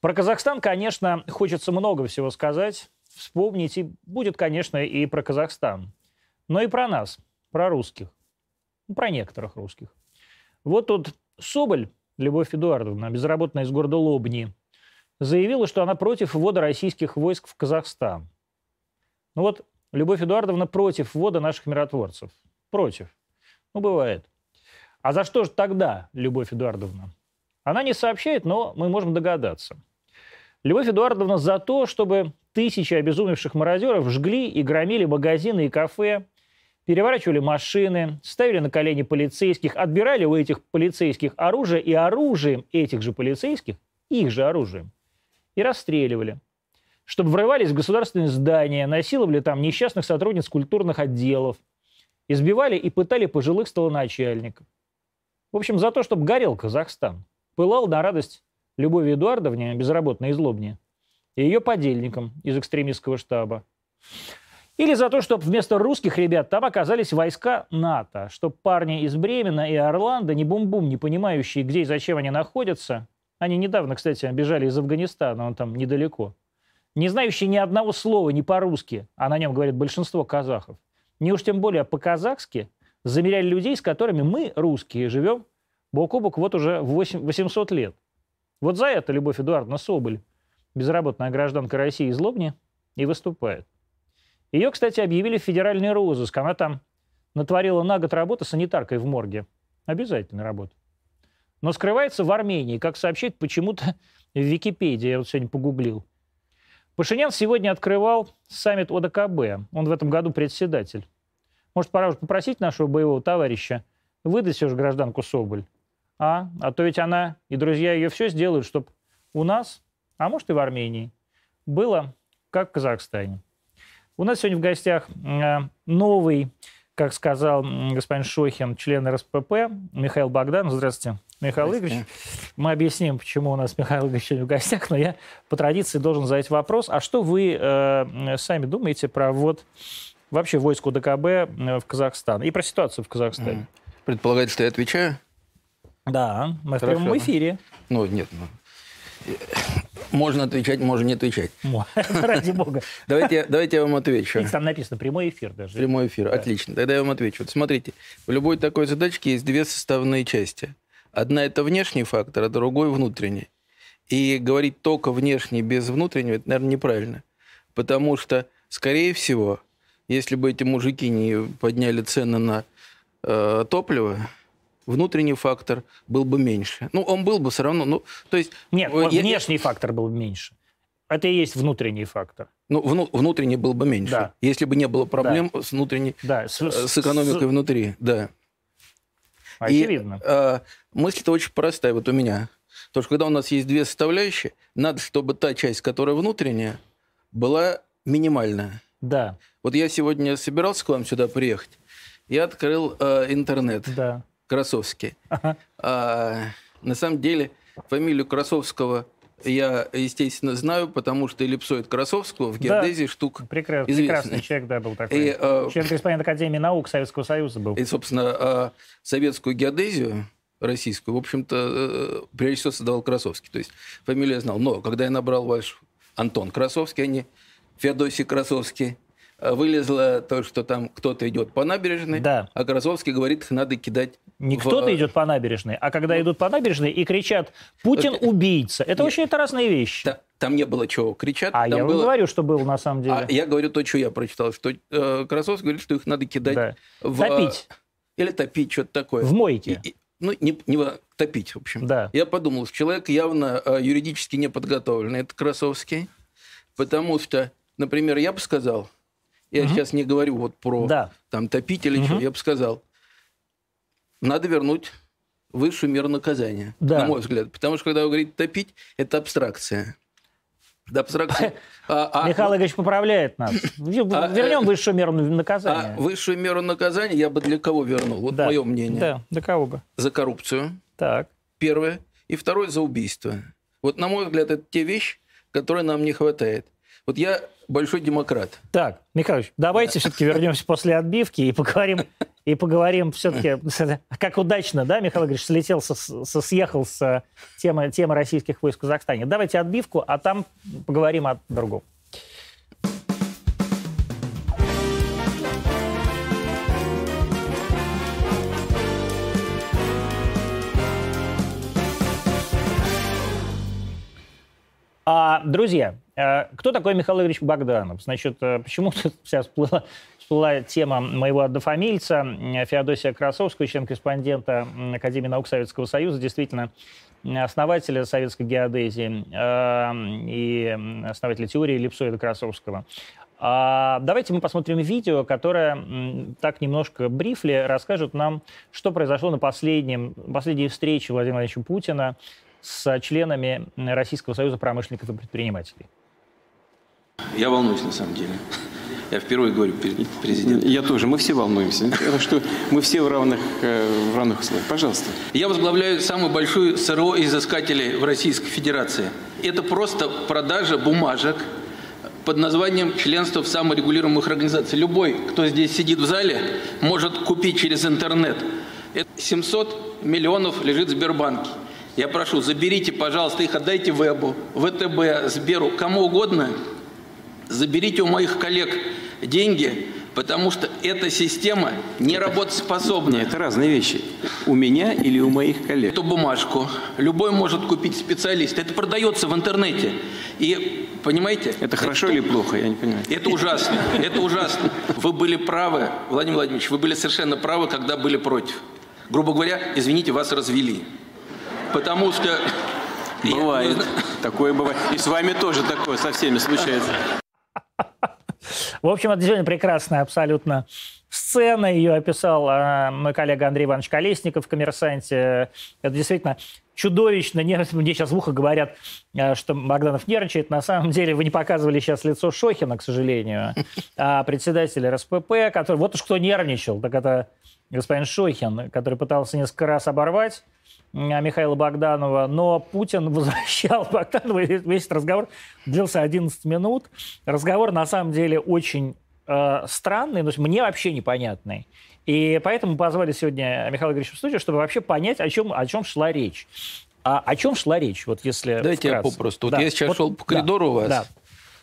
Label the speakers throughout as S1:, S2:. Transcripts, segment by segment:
S1: Про Казахстан, конечно, хочется много всего сказать, вспомнить, и будет, конечно, и про Казахстан. Но и про нас, про русских. Ну, про некоторых русских. Вот тут Соболь, Любовь Эдуардовна, безработная из города Лобни, заявила, что она против ввода российских войск в Казахстан. Ну вот, Любовь Эдуардовна против ввода наших миротворцев. Против. Ну, бывает. А за что же тогда, Любовь Эдуардовна? Она не сообщает, но мы можем догадаться – Любовь Эдуардовна за то, чтобы тысячи обезумевших мародеров жгли и громили магазины и кафе, переворачивали машины, ставили на колени полицейских, отбирали у этих полицейских оружие и оружием этих же полицейских, их же оружием, и расстреливали. Чтобы врывались в государственные здания, насиловали там несчастных сотрудниц культурных отделов, избивали и пытали пожилых столоначальников. В общем, за то, чтобы горел Казахстан, пылал на радость Любови Эдуардовне, безработной из Лобни, и ее подельникам из экстремистского штаба. Или за то, чтобы вместо русских ребят там оказались войска НАТО, чтобы парни из Бремена и Орландо, не бум-бум, не понимающие, где и зачем они находятся, они недавно, кстати, бежали из Афганистана, он там недалеко, не знающие ни одного слова не по-русски, а на нем говорит большинство казахов, не уж тем более по-казахски, замеряли людей, с которыми мы, русские, живем бок о бок вот уже 800 лет – вот за это Любовь Эдуардовна Соболь, безработная гражданка России из Лобни, и выступает. Ее, кстати, объявили в федеральный розыск. Она там натворила на год работы санитаркой в морге. Обязательная работа. Но скрывается в Армении, как сообщает почему-то в Википедии. Я вот сегодня погуглил. Пашинян сегодня открывал саммит ОДКБ. Он в этом году председатель. Может, пора уже попросить нашего боевого товарища выдать все же гражданку Соболь. А, а то ведь она и друзья ее все сделают, чтобы у нас, а может и в Армении, было как в Казахстане. У нас сегодня в гостях э, новый, как сказал господин Шохин, член РСПП Михаил Богдан. Здравствуйте, Михаил Игоревич. Мы объясним, почему у нас Михаил Игоревич сегодня в гостях, но я по традиции должен задать вопрос. А что вы э, сами думаете про ввод вообще войск УДКБ э, в Казахстан и про ситуацию в Казахстане?
S2: Предполагается, что я отвечаю?
S1: Да, мы Хорошо. в прямом эфире.
S2: Ну, нет, ну, можно отвечать, можно не отвечать.
S1: Ради бога.
S2: Давайте, давайте я вам отвечу.
S1: Там написано прямой эфир даже.
S2: Прямой эфир, да. отлично. Тогда я вам отвечу. Вот смотрите, в любой такой задачке есть две составные части. Одна – это внешний фактор, а другой – внутренний. И говорить только внешний без внутреннего – это, наверное, неправильно. Потому что, скорее всего, если бы эти мужики не подняли цены на э, топливо, внутренний фактор был бы меньше. Ну, он был бы все равно. Ну, то есть,
S1: Нет, я, внешний я... фактор был бы меньше. Это и есть внутренний фактор.
S2: Ну, вну, внутренний был бы меньше. Да. Если бы не было проблем да. с внутренней, да. С, с экономикой с... внутри. Да.
S1: Очевидно. И,
S2: э, мысль-то очень простая вот у меня. Потому что когда у нас есть две составляющие, надо, чтобы та часть, которая внутренняя, была минимальная.
S1: Да.
S2: Вот я сегодня собирался к вам сюда приехать. Я открыл э, интернет.
S1: Да.
S2: Красовский. Ага. А, на самом деле фамилию Красовского я, естественно, знаю, потому что эллипсоид Красовского в геодезии да. штук
S1: Прекрас, Прекрасный человек, да, был такой. И, э, Член-корреспондент Академии наук Советского Союза был.
S2: И, собственно, э, советскую геодезию российскую, в общем-то, э, прежде всего создавал Красовский. То есть фамилию я знал. Но когда я набрал ваш Антон Красовский, а не Феодосий Красовский, вылезло то, что там кто-то идет по набережной,
S1: да.
S2: а Красовский говорит, надо кидать...
S1: Не в... кто-то идет по набережной, а когда ну, идут по набережной и кричат «Путин это... убийца». Это Нет. очень это разные вещи.
S2: Та, там не было чего кричать.
S1: А я
S2: было...
S1: говорю, что было на самом деле.
S2: А я говорю то, что я прочитал, что э, Красовский говорит, что их надо кидать да.
S1: в... Топить.
S2: Или топить, что-то такое.
S1: В мойке. И, и,
S2: ну, не, не топить, в общем.
S1: Да.
S2: Я подумал, что человек явно э, юридически не подготовленный, это Красовский, потому что, например, я бы сказал, я угу. сейчас не говорю вот про да. там топить или угу. что, я бы сказал, надо вернуть высшую меру наказания, да. на мой взгляд. Потому что, когда вы говорите топить, это абстракция.
S1: Да, абстракция. А, а, Михаил Игоревич поправляет нас. А, Вернем э, высшую меру наказания.
S2: А высшую меру наказания я бы для кого вернул? Вот да. мое мнение.
S1: Да, для кого бы?
S2: За коррупцию.
S1: Так.
S2: Первое. И второе за убийство. Вот, на мой взгляд, это те вещи, которые нам не хватает. Вот я большой демократ.
S1: Так, Михайлович, давайте все-таки вернемся после отбивки и поговорим, и поговорим все-таки, как удачно, да, Михаил Игоревич слетел, со, со, съехал с темы, темы российских войск в Казахстане. Давайте отбивку, а там поговорим о другом. А, друзья, э, кто такой Михаил Игоревич Богданов? Значит, э, почему сейчас всплыла, всплыла тема моего однофамильца Феодосия Красовского, член-корреспондента Академии наук Советского Союза, действительно основателя советской геодезии э, и основателя теории эллипсоида Красовского. А давайте мы посмотрим видео, которое так немножко брифли расскажет нам, что произошло на последнем, последней встрече Владимира Владимировича Путина с членами Российского союза промышленников и предпринимателей?
S3: Я волнуюсь на самом деле. Я впервые говорю перед президентом.
S4: Я тоже. Мы все волнуемся. Это что мы все в равных, э, в равных условиях. Пожалуйста.
S3: Я возглавляю самую большую СРО изыскателей в Российской Федерации. Это просто продажа бумажек под названием членство в саморегулируемых организациях. Любой, кто здесь сидит в зале, может купить через интернет. Это 700 миллионов лежит в Сбербанке. Я прошу, заберите, пожалуйста, их отдайте Вебу, ВТБ, Сберу, кому угодно. Заберите у моих коллег деньги, потому что эта система не работоспособна.
S4: Нет, это разные вещи. У меня или у моих коллег?
S3: Эту бумажку любой может купить специалист. Это продается в интернете. И, понимаете?
S4: Это хорошо это, или плохо? Я не понимаю.
S3: Это ужасно. Это ужасно. Вы были правы, Владимир Владимирович, вы были совершенно правы, когда были против. Грубо говоря, извините, вас развели. Потому что...
S4: Бывает. Такое бывает. И с вами тоже такое со всеми случается.
S1: В общем, это действительно прекрасная абсолютно сцена. Ее описал э, мой коллега Андрей Иванович Колесников в «Коммерсанте». Это действительно чудовищно. Мне сейчас в ухо говорят, э, что Богданов нервничает. На самом деле вы не показывали сейчас лицо Шохина, к сожалению, а председателя РСПП, который... Вот уж кто нервничал, так это господин Шохин, который пытался несколько раз оборвать Михаила Богданова, но Путин возвращал Богданова, весь этот разговор длился 11 минут. Разговор, на самом деле, очень э, странный, но мне вообще непонятный. И поэтому позвали сегодня Михаила Григорьевича в студию, чтобы вообще понять, о чем, о чем шла речь. А о чем шла речь, вот если
S2: Давайте вкратце. я попросту. Да. Вот я сейчас вот, шел по коридору да, у вас, да.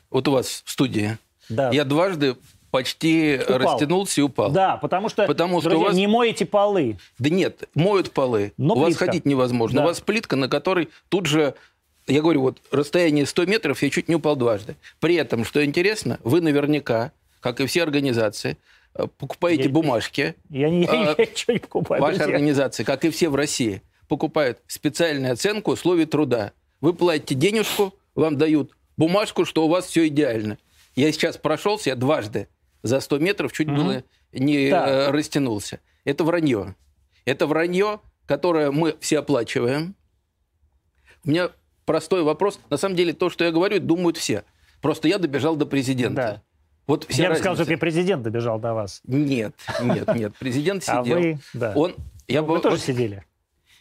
S2: вот у вас в студии. Да. Я дважды почти упал. растянулся и упал.
S1: Да, потому что, потому что друзья, вас... не моете полы.
S2: Да нет, моют полы. Но у плитка. вас ходить невозможно. Да. У вас плитка, на которой тут же я говорю, вот расстояние 100 метров, я чуть не упал дважды. При этом, что интересно, вы наверняка, как и все организации, э, покупаете я, бумажки.
S1: Я, не, я, я ничего не покупаю.
S2: Ваши друзья. организации, как и все в России, покупают специальную оценку условий труда. Вы платите денежку, вам дают бумажку, что у вас все идеально. Я сейчас прошелся, я дважды за 100 метров чуть угу. было не да. Э, растянулся. Это вранье. Это вранье, которое мы все оплачиваем. У меня простой вопрос. На самом деле, то, что я говорю, думают все. Просто я добежал до президента. Да.
S1: Вот я бы сказал, что и президент добежал до вас.
S2: Нет, нет, нет. Президент сидел. А
S1: вы, да.
S2: Он,
S1: я вы бы, тоже сидели?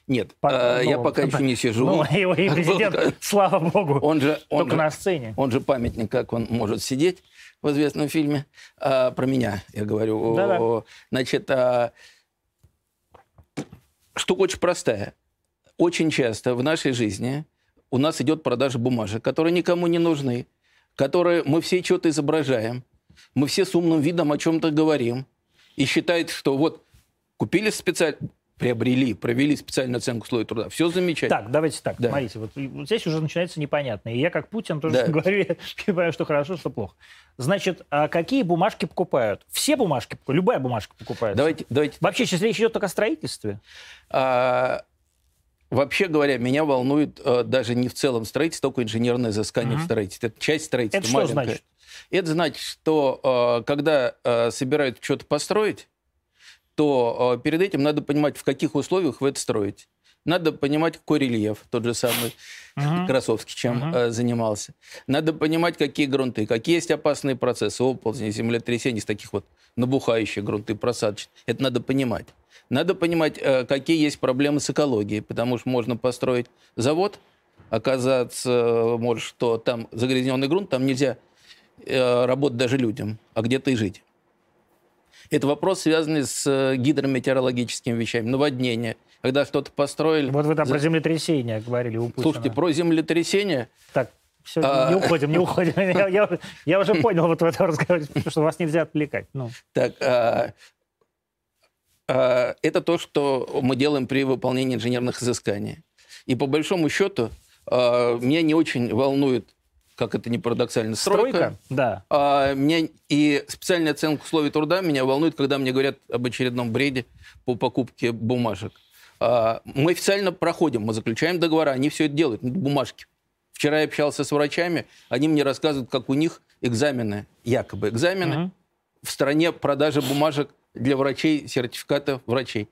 S2: Нет, По, э, я ну, пока еще не сижу. Ну,
S1: его и президент, слава богу, он же, он только же, на сцене.
S2: Он же памятник, как он может сидеть в известном фильме. А, про меня, я говорю. Да -да. Значит, а, штука очень простая. Очень часто в нашей жизни у нас идет продажа бумажек, которые никому не нужны, которые мы все что-то изображаем, мы все с умным видом о чем-то говорим, и считает, что вот купили специально приобрели, провели специальную оценку условий труда. Все замечательно.
S1: Так, давайте так. Да. Смотрите, вот, вот здесь уже начинается непонятно. И я, как Путин, тоже да. говорю, я понимаю, что хорошо, что плохо. Значит, а какие бумажки покупают? Все бумажки, любая бумажка покупается.
S2: Давайте, давайте.
S1: Вообще, сейчас речь идет только о строительстве.
S2: А, вообще говоря, меня волнует а, даже не в целом строительство, только инженерное изыскание угу. в строительстве. Это часть строительства Это
S1: маленькая. что значит?
S2: Это значит, что а, когда а, собирают что-то построить, то э, перед этим надо понимать, в каких условиях вы это строите. Надо понимать, какой рельеф, тот же самый uh-huh. Красовский, чем uh-huh. занимался. Надо понимать, какие грунты, какие есть опасные процессы, оползни, землетрясения, из таких вот набухающих грунты, просадочных. Это надо понимать. Надо понимать, э, какие есть проблемы с экологией, потому что можно построить завод, оказаться, может, что там загрязненный грунт, там нельзя э, работать даже людям, а где-то и жить. Это вопрос, связанный с гидрометеорологическими вещами, наводнение. Когда что-то построили...
S1: Вот вы там про землетрясение говорили у Путина.
S2: Слушайте, про землетрясение...
S1: Так, все,
S2: А.
S1: не уходим, не уходим. Я, я- я уже понял вот в этом разговоре, что вас нельзя отвлекать. Ну,
S2: Так, а, а, это то, что мы делаем при выполнении инженерных изысканий. И по большому счету а, меня не очень волнует, как это не парадоксально, стройка.
S1: стройка, да.
S2: А, меня и специальная оценка условий труда меня волнует, когда мне говорят об очередном бреде по покупке бумажек. А, мы официально проходим, мы заключаем договора, они все это делают, бумажки. Вчера я общался с врачами, они мне рассказывают, как у них экзамены, якобы экзамены,
S1: Мгм.
S2: в стране продажи бумажек для врачей, сертификатов врачей.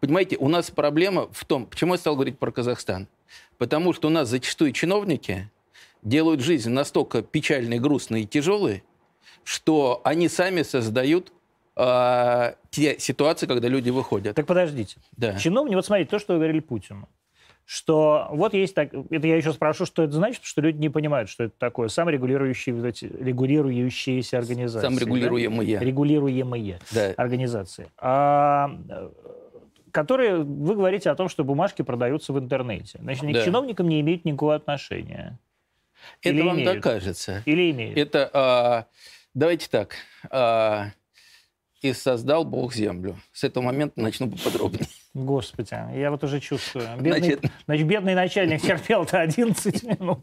S2: Понимаете, у нас проблема в том, почему я стал говорить про Казахстан. Потому что у нас зачастую чиновники делают жизнь настолько печальной, грустной и тяжелой, что они сами создают а, те ситуации, когда люди выходят.
S1: Так подождите.
S2: Да.
S1: Чиновники, вот смотрите, то, что вы говорили Путину, что вот есть так, это я еще спрошу, что это значит, что люди не понимают, что это такое, саморегулирующие, вот эти, регулирующиеся организации.
S2: Сам
S1: да?
S2: регулируемые.
S1: Регулируемые
S2: Да.
S1: организации. А, которые, вы говорите о том, что бумажки продаются в интернете. Значит, они
S2: Да.
S1: к чиновникам не имеют никакого отношения.
S2: Это
S1: Или
S2: вам
S1: имеют?
S2: так кажется.
S1: Или имеют?
S2: Это, а, давайте так, а, и создал Бог землю. С этого момента начну поподробнее.
S1: Господи, я вот уже чувствую. Бедный,
S2: Значит-
S1: значит, бедный начальник терпел-то 11 минут.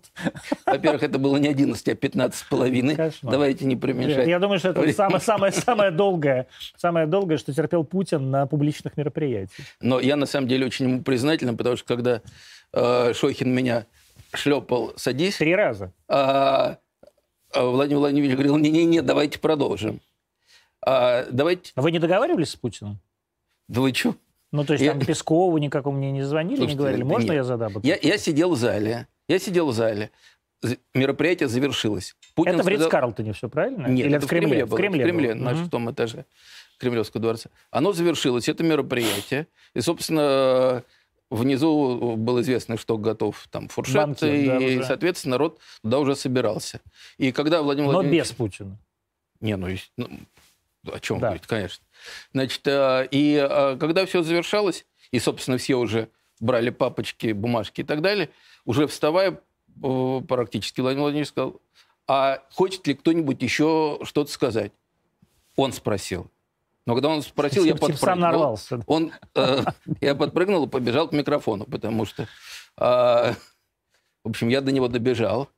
S2: Во-первых, это было не 11, а 15 с половиной. Давайте не преуменьшать.
S1: Я думаю, что это самое, самое, самое долгое, самое долгое, что терпел Путин на публичных мероприятиях.
S2: Но я на самом деле очень ему признателен, потому что когда э, Шохин меня шлепал «садись»,
S1: Три раза.
S2: а Владимир Владимирович говорил, не-не-не, давайте продолжим. А, давайте,
S1: А Вы не договаривались с Путиным?
S2: да вы чё?
S1: Ну, то есть
S2: Я-
S1: там Пескову никакому мне не звонили,
S2: Слушайте,
S1: не говорили,
S2: да
S1: можно
S2: нет.
S1: я задам?
S2: Я, я сидел в зале, я сидел в зале, мероприятие завершилось. Путин
S1: Это в
S2: сказал-
S1: Ридс-Карлтоне все, правильно?
S2: Нет,
S1: Или
S2: это
S1: в Кремле?
S2: было,
S1: В Кремле,
S2: в Кремле, на шестом этаже Кремлевского дворца. Оно завершилось, это мероприятие. И, собственно, внизу было известно, что готов там фуршет,
S1: Банкет, да,
S2: и,
S1: уже.
S2: соответственно, народ туда уже собирался. И когда Владимир
S1: Но
S2: Владимирович...
S1: без Путина.
S2: Не, ну, ну, о чем
S1: Да.
S2: говорить, конечно. Значит, э, и э, когда все завершалось, и, собственно, все уже брали папочки, бумажки и так далее, уже вставая, э, практически Владимир Владимирович сказал, а хочет ли кто-нибудь еще что-то сказать? Он спросил. Но когда он спросил, я
S1: сам
S2: подпрыгнул.
S1: нарвался.
S2: Он, э, я подпрыгнул и побежал к микрофону, потому что, э, в общем, я до него добежал.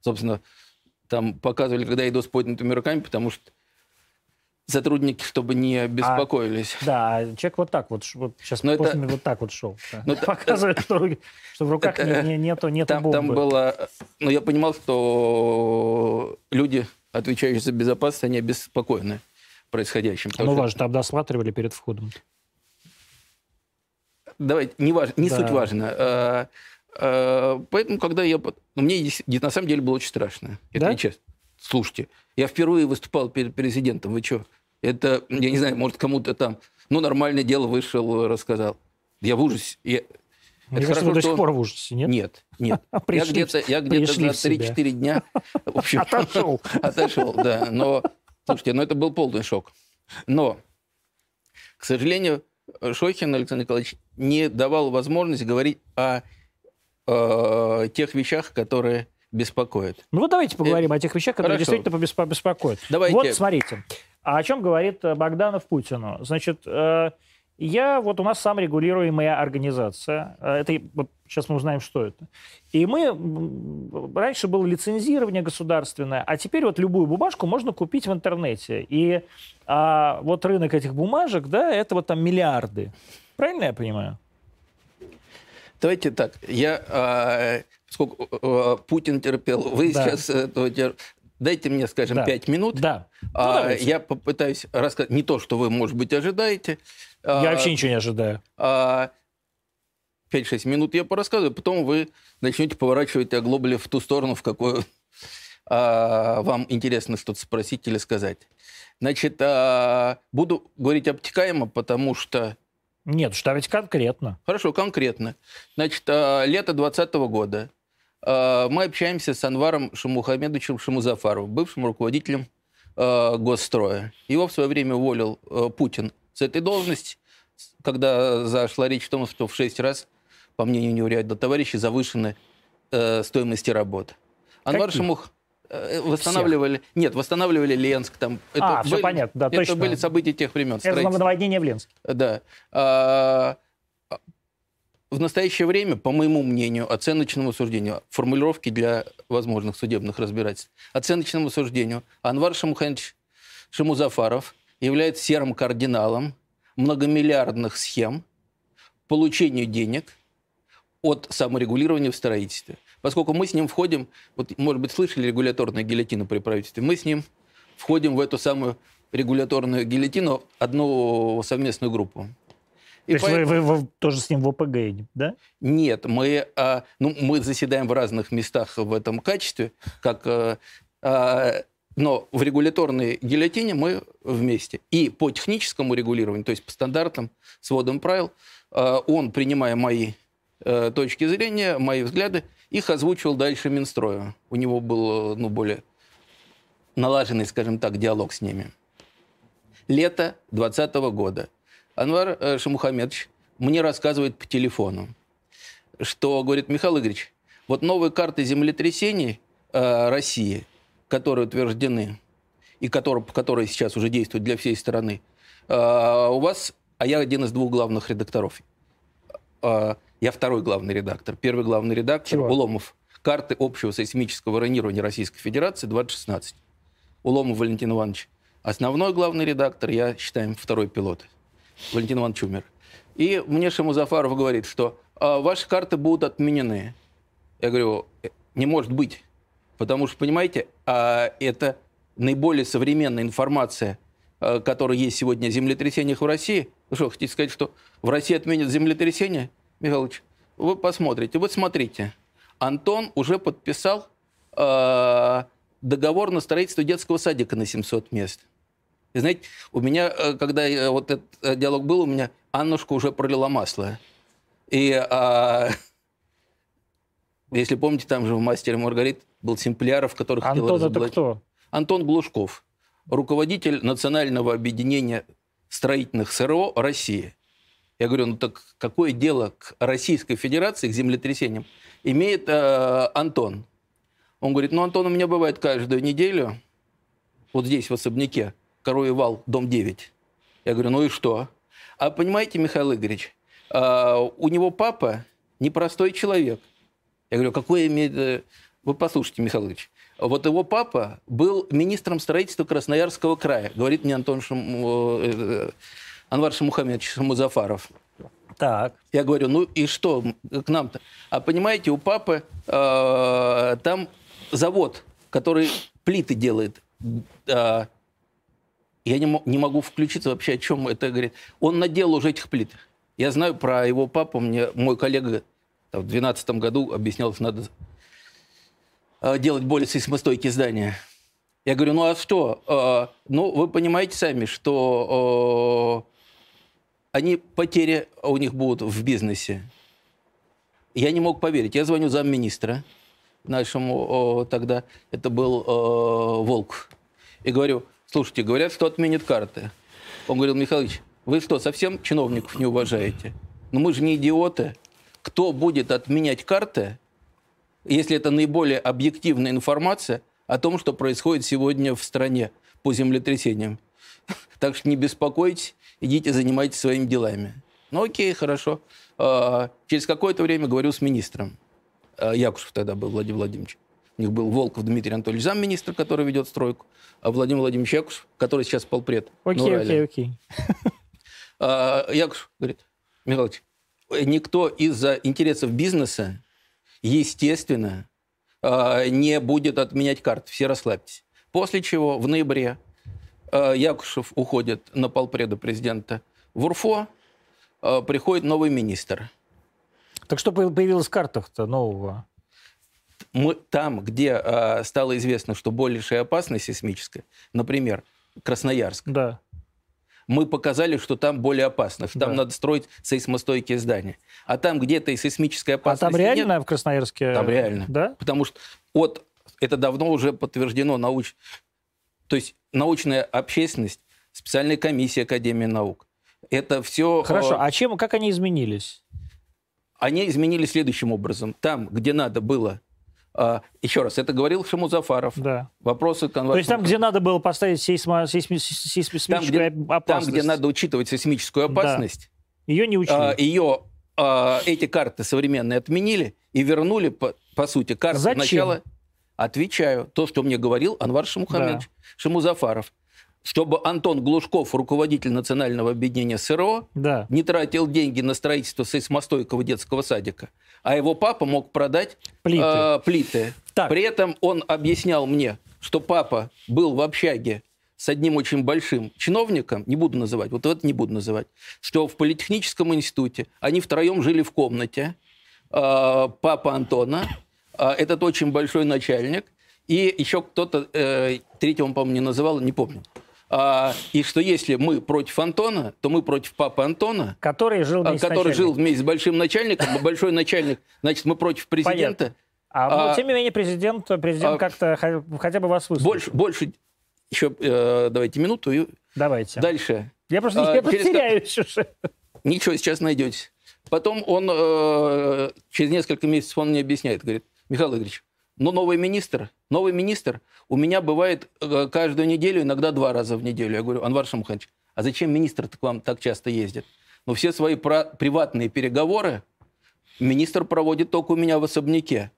S2: Собственно, там показывали, когда я иду с поднятыми руками, потому что сотрудники, чтобы не беспокоились.
S1: Да, а человек вот так вот, вот сейчас
S2: Но это-
S1: после вот так вот шел. да.
S2: Ну, это-
S1: Показывает, что, руки- что в руках
S2: это-
S1: не- не- нету, нету
S2: Там,
S1: бомбы.
S2: там было... Но я понимал, что люди, отвечающие за безопасность, они обеспокоены происходящим.
S1: Ну,
S2: что-
S1: вас же там досматривали перед входом.
S2: Давайте, не, важно, не
S1: Да.
S2: суть важно. А, а, Поэтому, когда я... ну, мне на самом деле было очень страшно. Это
S1: Да?
S2: честно. Слушайте, я впервые выступал перед президентом. Вы что? Это, я не знаю, может, кому-то там... Ну, нормальное дело вышел, рассказал. Я в ужасе. Я-
S1: Мне
S2: Это
S1: кажется, вы
S2: хорошо,
S1: до сих
S2: что-
S1: пор в ужасе, нет?
S2: Нет, нет. Я где-то, я где-то за
S1: в себя.
S2: 3-4 дня... В общем,
S1: Отошел.
S2: Отошел, да. Но, слушайте, ну это был полный шок. Но, к сожалению, Шохин Александр Николаевич не давал возможность говорить о, э, тех вещах, которые беспокоят.
S1: Ну вот давайте поговорим о тех вещах, которые
S2: Хорошо.
S1: действительно беспокоят.
S2: Давайте.
S1: Вот смотрите, а о чем говорит э, Богданов Путину? Значит, э, я, вот у нас саморегулируемая организация, Э, это, вот сейчас мы узнаем, что это. И мы, раньше было лицензирование государственное, а теперь вот любую бумажку можно купить в интернете. И а, вот рынок этих бумажек, да, это вот там миллиарды. Правильно я понимаю?
S2: Давайте так. Я, э, поскольку э, Путин терпел, вы
S1: Да.
S2: сейчас этого тер- Дайте мне, скажем,
S1: Да.
S2: 5 минут.
S1: Да. Ну,
S2: А,
S1: давайте.
S2: я попытаюсь рассказать не то, что вы, может быть, ожидаете.
S1: Я
S2: А,
S1: вообще ничего не ожидаю.
S2: а, 5-6 минут я порассказываю, потом вы начнете поворачивать оглобли в ту сторону, в какую а, вам интересно что-то спросить или сказать. Значит, а, буду говорить обтекаемо, потому что...
S1: Нет, что ведь конкретно.
S2: Хорошо, конкретно. Значит, а, лето 2020 года э, мы общаемся с Анваром Шамухамедовичем Шамузафаровым, бывшим руководителем э, госстроя. Его в свое время уволил э, Путин с этой должности, когда зашла речь о том, что в шесть раз, по мнению неурядного товарища, завышены э, стоимости работ. Анвар
S1: Каких?
S2: Шамух э, восстанавливали... Нет, восстанавливали Ленск. Там,
S1: А, всё понятно, да,
S2: это
S1: точно.
S2: были события тех времен.
S1: Это
S2: строительства.
S1: наводнение в Ленске.
S2: Да. А, В настоящее время, по моему мнению, оценочному суждению, формулировки для возможных судебных разбирательств, оценочному суждению, Анвар Шамуханович Шамузафаров является серым кардиналом многомиллиардных схем получению денег от саморегулирования в строительстве. Поскольку мы с ним входим, вот, может быть, слышали регуляторную гильотину при правительстве, мы с ним входим в эту самую регуляторную гильотину, одну совместную группу.
S1: То
S2: И
S1: есть вы, вы- вы тоже с ним в ОПГ, да?
S2: Нет, мы, а, ну, мы заседаем в разных местах в этом качестве, как, а, а, но в регуляторной гильотине мы вместе. И по техническому регулированию, то есть по стандартам, сводам правил, а, он, принимая мои э, точки зрения, мои взгляды, их озвучивал дальше Минстрою. У него был, ну, более налаженный, скажем так, диалог с ними. Лето 2020 года. Анвар э, Шамухамедович мне рассказывает по телефону, что, говорит, Михаил Игоревич, вот новые карты землетрясений э, России, которые утверждены, и которые, которые сейчас уже действуют для всей страны, э, у вас, а я один из двух главных редакторов, Э, я второй главный редактор. Первый главный редактор
S1: Чего?
S2: Уломов. Карты общего сейсмического ронирования Российской Федерации 2016. Уломов Валентин Иванович. Основной главный редактор, я считаю, второй пилот. Валентин Иванович умер. И мне Шамузафаров говорит, что «А, ваши карты будут отменены. Я говорю, «Э, не может быть. Потому что, понимаете, а, это наиболее современная информация, а, которая есть сегодня о землетрясениях в России. Вы что, хотите сказать, что в России отменят землетрясения? Михайлович, вы посмотрите. Вот смотрите. Антон уже подписал договор на строительство детского садика на 700 мест. И знаете, у меня, э, когда э, вот этот э, диалог был, у меня Аннушка уже пролила масло. И а, если помните, там же в «Мастере Маргарит» был Симпляров, который хотел
S1: Антон, это
S2: разоблачить.
S1: кто?
S2: Антон Глушков, руководитель Национального объединения строительных СРО России. Я говорю, ну так какое дело к Российской Федерации, к землетрясениям, имеет э, Антон? Он говорит, ну, Антон, у меня бывает каждую неделю, вот здесь, в особняке, Коровий вал, дом 9. Я говорю, ну и что? А понимаете, Михаил Игоревич, а, у него папа непростой человек. Я говорю, какой имеет... Вы послушайте, Михаил Ильич. Вот его папа был министром строительства Красноярского края, говорит мне Антон Шам... э, э, Анвар Шамухамедович Шамузафаров.
S1: Так.
S2: Я говорю, ну и что к нам-то? А понимаете, у папы э, там завод, который плиты делает. Э, я не, не могу включиться вообще, о чем это говорит. Он наделал уже этих плит. Я знаю про его папу, мне мой коллега там, в 2012 году объяснял, что надо э, делать более сейсмостойкие здания. Я говорю, ну а что? Э, ну, вы понимаете сами, что э, они потери у них будут в бизнесе. Я не мог поверить. Я звоню замминистра нашему о, тогда, это был э, Волк, и говорю, слушайте, говорят, что отменят карты. Он говорил, Михайлович, вы что, совсем чиновников не уважаете? Ну мы же не идиоты. Кто будет отменять карты, если это наиболее объективная информация о том, что происходит сегодня в стране по землетрясениям? Так что не беспокойтесь, идите занимайтесь своими делами. Ну окей, хорошо. А, Через какое-то время говорю с министром. А, Якушев тогда был, Владимир Владимирович. У них был Волков Дмитрий Анатольевич, замминистра, который ведет стройку, а Владимир Владимирович Якушев, который сейчас полпред.
S1: Окей, окей, окей.
S2: А, Якушев говорит, Михайлович, никто из-за интересов бизнеса, естественно, а, не будет отменять карты. Все расслабьтесь. После чего в ноябре а, Якушев уходит на полпреда президента в УРФО, приходит новый министр.
S1: Так что по- появилось в картах-то нового?
S2: Мы, там, где а, стало известно, что большая опасность сейсмическая, например, Красноярск,
S1: Да.
S2: мы показали, что там более опасно, что там
S1: Да.
S2: надо строить сейсмостойкие здания. А там где-то и сейсмической
S1: А
S2: опасности
S1: там реально
S2: нет,
S1: в Красноярске?
S2: там реально.
S1: Да?
S2: Потому что от, это давно уже подтверждено науч... То есть научная общественность, специальная комиссия Академии наук. Это все...
S1: Хорошо, а чем, как они изменились?
S2: Они изменили следующим образом. Там, где надо было... а, еще раз, это говорил Шамузафаров.
S1: Да.
S2: Вопросы
S1: То есть там, где надо было поставить сейсмо, сейсми- сейсмическую
S2: там, где, там,
S1: опасность,
S2: где надо учитывать сейсмическую
S1: Да.
S2: опасность,
S1: ее не учили.
S2: а, ее, а, эти карты современные отменили и вернули, по, по сути, карты
S1: Зачем?
S2: начала. Отвечаю. То, что мне говорил Анвар Шамухамедович Шамузафаров. Чтобы Антон Глушков, руководитель Национального объединения СРО,
S1: да.
S2: не тратил деньги на строительство сейсмостойкого детского садика, а его папа мог продать
S1: Плиты.
S2: э, плиты.
S1: Так.
S2: При этом он объяснял мне, что папа был в общаге с одним очень большим чиновником, не буду называть, вот это не буду называть, что в политехническом институте они втроем жили в комнате, э, папа Антона, э, этот очень большой начальник, и еще кто-то, э, третьего он, по-моему, не называл, не помню. А, и что если мы против Антона, то мы против папы Антона,
S1: Который жил
S2: а,
S1: вместе с
S2: который жил
S1: начальником.
S2: вместе с большим начальником, большой начальник, значит, мы против президента.
S1: А, ну,
S2: а-
S1: тем не менее, президент, президент
S2: а-
S1: как-то хотя бы вас выслушал.
S2: Больше, больше еще э, давайте минуту и
S1: Давайте.
S2: дальше.
S1: Я просто
S2: А,
S1: я
S2: через
S1: потеряюсь уже.
S2: Ничего, сейчас найдете. Потом он э, через несколько месяцев он мне объясняет, говорит, Михаил Игоревич, ну новый министр, новый министр у меня бывает э, каждую неделю, иногда два раза в неделю. Я говорю, Анвар Шамханович, а зачем министр к вам так часто ездит? Ну все свои приватные переговоры министр проводит только у меня в особняке.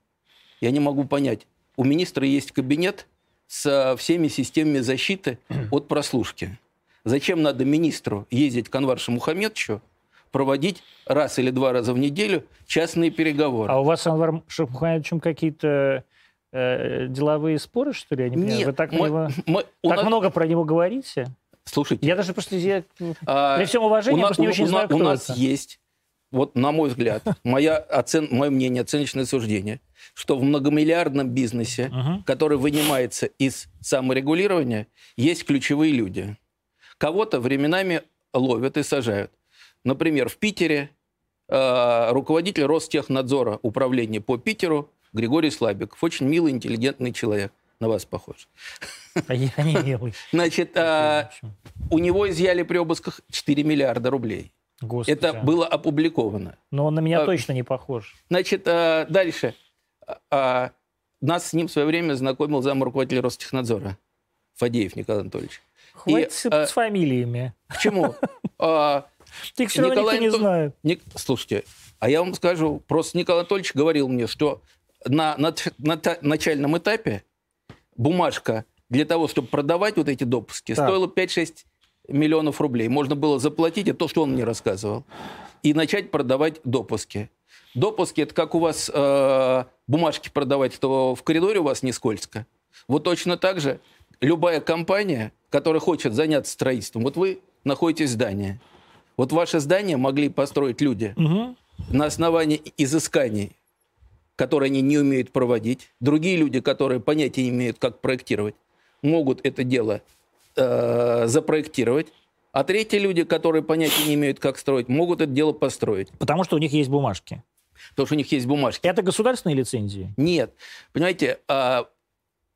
S2: Я не могу понять. У министра есть кабинет со всеми системами защиты от прослушки. Зачем надо министру ездить к Анваршу Мухаммедовичу, проводить раз или два раза в неделю частные переговоры?
S1: А у вас с Анваром Шахмухаевичем какие-то э, деловые споры, что ли? Я не понимаю.
S2: Нет,
S1: Вы так,
S2: мы-
S1: него-
S2: мы- у
S1: так
S2: нас-
S1: много про него говорите?
S2: Слушайте,
S1: Я даже просто... Я,
S2: а,
S1: при всем уважении,
S2: у на-
S1: просто не
S2: у-
S1: очень
S2: у на-
S1: знаю, кто
S2: У нас
S1: это.
S2: есть, вот на мой взгляд, моя оцен, мое мнение, оценочное суждение, что в многомиллиардном бизнесе,
S1: Мгм.
S2: который вынимается из саморегулирования, есть ключевые люди. Кого-то временами ловят и сажают. Например, в Питере э, руководитель Ростехнадзора управления по Питеру Григорий Слабиков. Очень милый, интеллигентный человек. На вас похож.
S1: А я не милый.
S2: Значит, э, у него изъяли при обысках 4 миллиарда рублей.
S1: Господи.
S2: Это было опубликовано.
S1: Но он на меня
S2: а-
S1: точно не похож.
S2: Значит, э, дальше. А, а, Нас с ним в свое время знакомил зам руководителя Ростехнадзора. Фадеев Николай Анатольевич.
S1: Хватит
S2: И,
S1: сыпать
S2: э,
S1: с фамилиями.
S2: Почему? А,
S1: Их все равно никто
S2: Николай
S1: не
S2: Антон-
S1: знает.
S2: Ник- Слушайте, а я вам скажу, просто Николай Анатольевич говорил мне, что на, на на та- начальном этапе бумажка для того, чтобы продавать вот эти допуски,
S1: Так.
S2: стоила 5-6 миллионов рублей. Можно было заплатить, это то, что он мне рассказывал, и начать продавать допуски. Допуски – это как у вас э, бумажки продавать, то в коридоре у вас не скользко. Вот точно так же любая компания, которая хочет заняться строительством, вот вы находитесь в здании. Вот ваше здание могли построить люди
S1: Мгм.
S2: на основании изысканий, которые они не умеют проводить. Другие люди, которые понятия не имеют, как проектировать, могут это дело э, запроектировать. А третьи люди, которые понятия не имеют, как строить, могут это дело построить.
S1: Потому что у них есть бумажки.
S2: Потому что у них есть бумажки.
S1: Это государственные лицензии?
S2: Нет. Понимаете, а,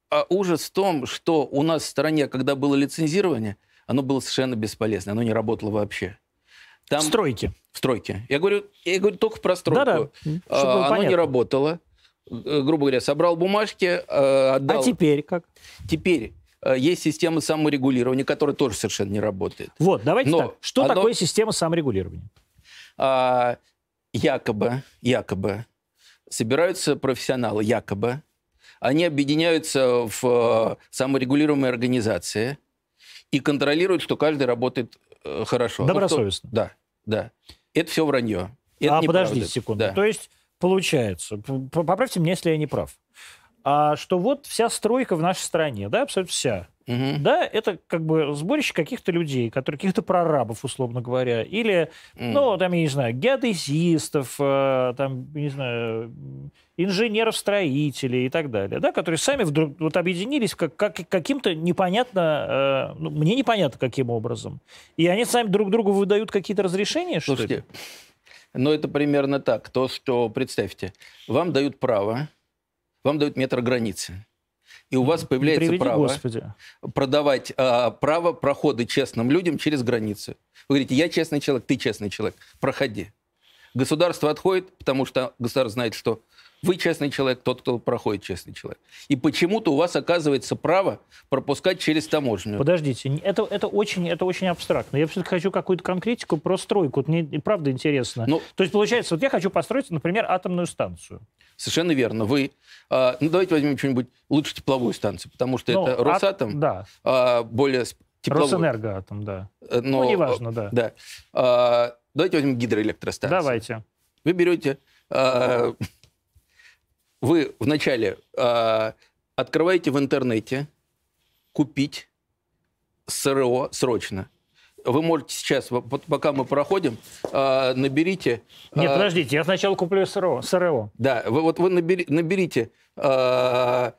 S2: а ужас в том, что у нас в стране, когда было лицензирование, оно было совершенно бесполезно, оно не работало вообще. Там
S1: Стройки.
S2: в стройке. Я говорю, я говорю только про стройку.
S1: Да-да, чтобы
S2: А, оно не работало. Э, Грубо говоря, собрал бумажки, э, отдал.
S1: А теперь как?
S2: Теперь э, есть система саморегулирования, которая тоже совершенно не работает.
S1: Вот, давайте
S2: Но
S1: так. Что
S2: оно-
S1: такое система саморегулирования?
S2: А, якобы, якобы собираются профессионалы, якобы, они объединяются в саморегулируемые организации и контролируют, что каждый работает э, хорошо. Ну, кто-
S1: Добросовестно.
S2: да, да. Это все вранье. Это
S1: а
S2: неправда.
S1: подождите секунду.
S2: Да.
S1: То есть получается, поправьте меня, если я не прав, а, что вот вся стройка в нашей стране, да, абсолютно вся,
S2: Мгм.
S1: да, это как бы сборище каких-то людей, которые каких-то прорабов, условно говоря, или,
S2: М.
S1: ну, там, я не знаю, геодезистов, э, там, не знаю, инженеров-строителей и так далее, да, которые сами вдруг вот объединились как, как, каким-то непонятно, э, ну, мне непонятно каким образом. И они сами друг другу выдают какие-то разрешения, что ли?
S2: Слушайте, но это примерно так. То, что, представьте, вам дают право, вам дают метр границы. И у вас появляется
S1: приведи,
S2: право
S1: Господи.
S2: продавать а, право прохода честным людям через границу. Вы говорите, я честный человек, ты честный человек, проходи. Государство отходит, потому что государство знает, что вы честный человек, тот, кто проходит честный человек. И почему-то у вас оказывается право пропускать через таможню.
S1: Подождите, это, это, очень, это очень абстрактно. Я все-таки хочу какую-то конкретику про стройку. Вот мне и правда интересно.
S2: Ну-
S1: То есть, получается, вот я хочу построить, например, атомную станцию.
S2: Совершенно верно. Вы, а, ну давайте возьмем что-нибудь лучше тепловую станцию, потому что
S1: Ну,
S2: это
S1: ат-
S2: Росатом,
S1: Да,
S2: а, более тепловой.
S1: Росэнергоатом, да.
S2: Э, но,
S1: Ну, неважно, да.
S2: Да. А, давайте возьмем гидроэлектростанцию.
S1: Давайте.
S2: Вы берете, а, вы вначале а, открываете в интернете купить СРО срочно. Вы можете сейчас, пока мы проходим, а, наберите...
S1: Нет,
S2: а,
S1: подождите, я сначала куплю СРО. СРО.
S2: Да, вы, вот вы набери- наберите... а,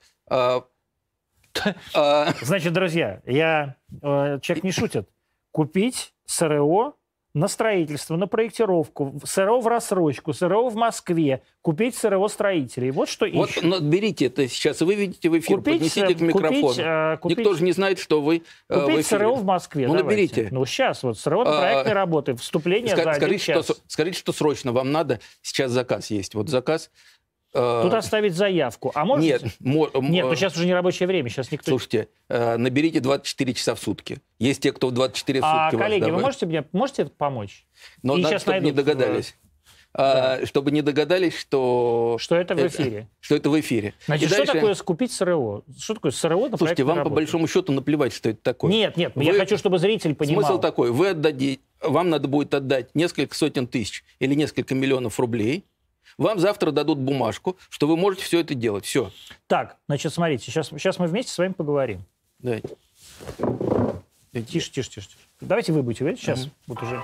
S1: Значит, друзья, я, э, человек не шутит. Купить СРО на строительство, на проектировку, СРО в рассрочку, СРО в Москве, купить СРО строителей. Вот что
S2: Вот
S1: ищут.
S2: наберите это сейчас, выведите в эфир,
S1: Купить,
S2: поднесите к
S1: э,
S2: микрофону.
S1: купить, э, купить-
S2: Никто же не знает, что вы э, в
S1: Купить
S2: эфире.
S1: СРО в Москве.
S2: Ну,
S1: давайте.
S2: наберите.
S1: Ну, сейчас вот СРО на
S2: А,
S1: проектной работы. Вступление
S2: Ска-
S1: за один
S2: скажите, что,
S1: час.
S2: с- скажите, что срочно вам надо. Сейчас заказ есть. Вот заказ. Э,
S1: Тут оставить заявку. А может...
S2: Нет, мо-
S1: Нет, ну
S2: э,
S1: сейчас уже не рабочее время. Сейчас никто...
S2: Слушайте, э, наберите 24 часа в сутки. Есть те, кто в 24
S1: а,
S2: сутки вас
S1: коллеги, вы можете мне можете помочь?
S2: Но
S1: и
S2: надо,
S1: сейчас
S2: чтобы не
S1: найдут,
S2: догадались. А, Чтобы не догадались, что...
S1: Что это в эфире?
S2: Что это в эфире.
S1: Значит,
S2: И
S1: что
S2: дальше-
S1: такое скупить СРО? Что такое СРО на
S2: Слушайте, вам по
S1: работе?
S2: большому счету наплевать, что это такое.
S1: Нет, нет, я
S2: Вы-
S1: хочу, чтобы зритель понимал.
S2: Смысл такой, вы отдадите, вам надо будет отдать несколько сотен тысяч или несколько миллионов рублей, вам завтра дадут бумажку, что вы можете все это делать. Все.
S1: Так, значит, смотрите, сейчас, сейчас мы вместе с вами поговорим.
S2: Давайте.
S1: Тише, тише, тише. тише. Давайте вы будете говорить сейчас. Вот уже.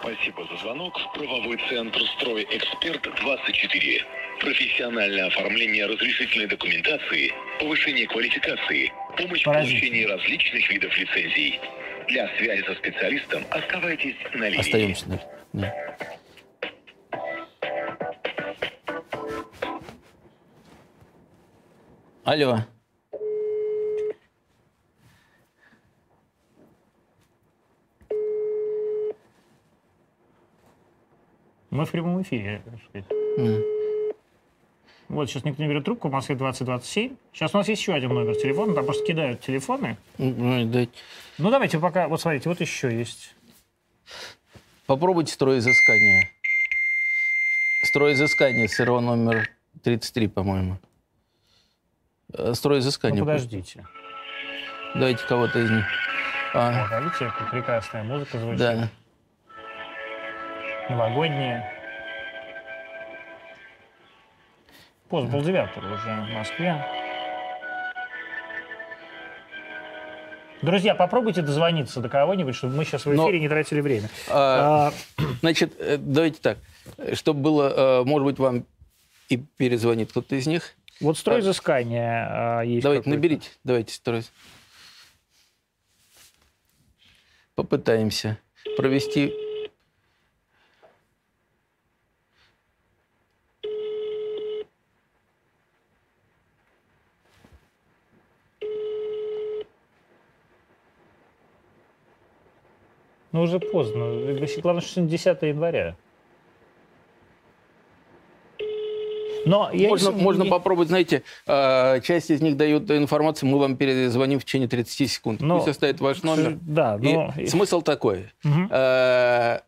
S5: Спасибо за звонок в правовой центр «Стройэксперт 24». Профессиональное оформление разрешительной документации, повышение квалификации, помощь в
S1: Поразительно.
S5: получении различных видов лицензий. Для связи со специалистом оставайтесь на линии.
S2: Остаемся. да. Да. Алло.
S1: Мы в прямом эфире.
S2: М.
S1: Вот сейчас никто не берет трубку, в Москве 2027. Сейчас у нас есть еще один номер телефона, там просто кидают телефоны.
S2: Ну, дайте.
S1: Ну, давайте пока, вот смотрите, вот еще есть.
S2: Попробуйте стройизыскание. Стройизыскание, СРО номер 33, по-моему. Э, Стройизыскание.
S1: Ну, подождите.
S2: Давайте кого-то из них. А,
S1: Вот, видите, как прекрасная музыка звучит.
S2: да.
S1: Новогодняя. Поздно, полдевятого уже в Москве. Друзья, попробуйте дозвониться до кого-нибудь, чтобы мы сейчас в
S2: Но-
S1: эфире не тратили время.
S2: А,
S1: А,
S2: Значит, э, давайте так. Чтобы было, э, может быть, вам и перезвонит кто-то из них.
S1: Вот стройизыскание а, есть.
S2: Давайте, наберите. Давайте строить. Попытаемся провести...
S1: Ну, уже поздно. Главное, что сегодня 10 января. Но я
S2: можно
S1: не-
S2: можно попробовать, знаете, э, часть из них дают информацию, мы вам перезвоним в течение 30 секунд.
S1: Но-
S2: Пусть оставит ваш номер.
S1: Да,
S2: И
S1: но...
S2: смысл такой. Э,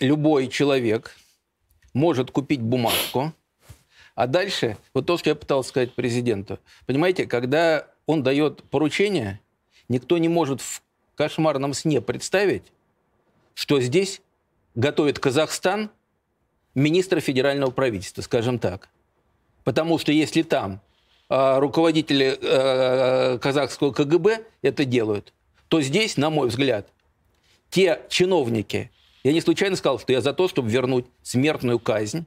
S2: любой человек может купить бумажку, а дальше, вот то, что я пытался сказать президенту, понимаете, когда он дает поручение, никто не может в кошмарном сне представить, что здесь готовит Казахстан министра федерального правительства, скажем так. Потому что если там а, руководители э, казахского КГБ это делают, то здесь, на мой взгляд, те чиновники, я не случайно сказал, что я за то, чтобы вернуть смертную казнь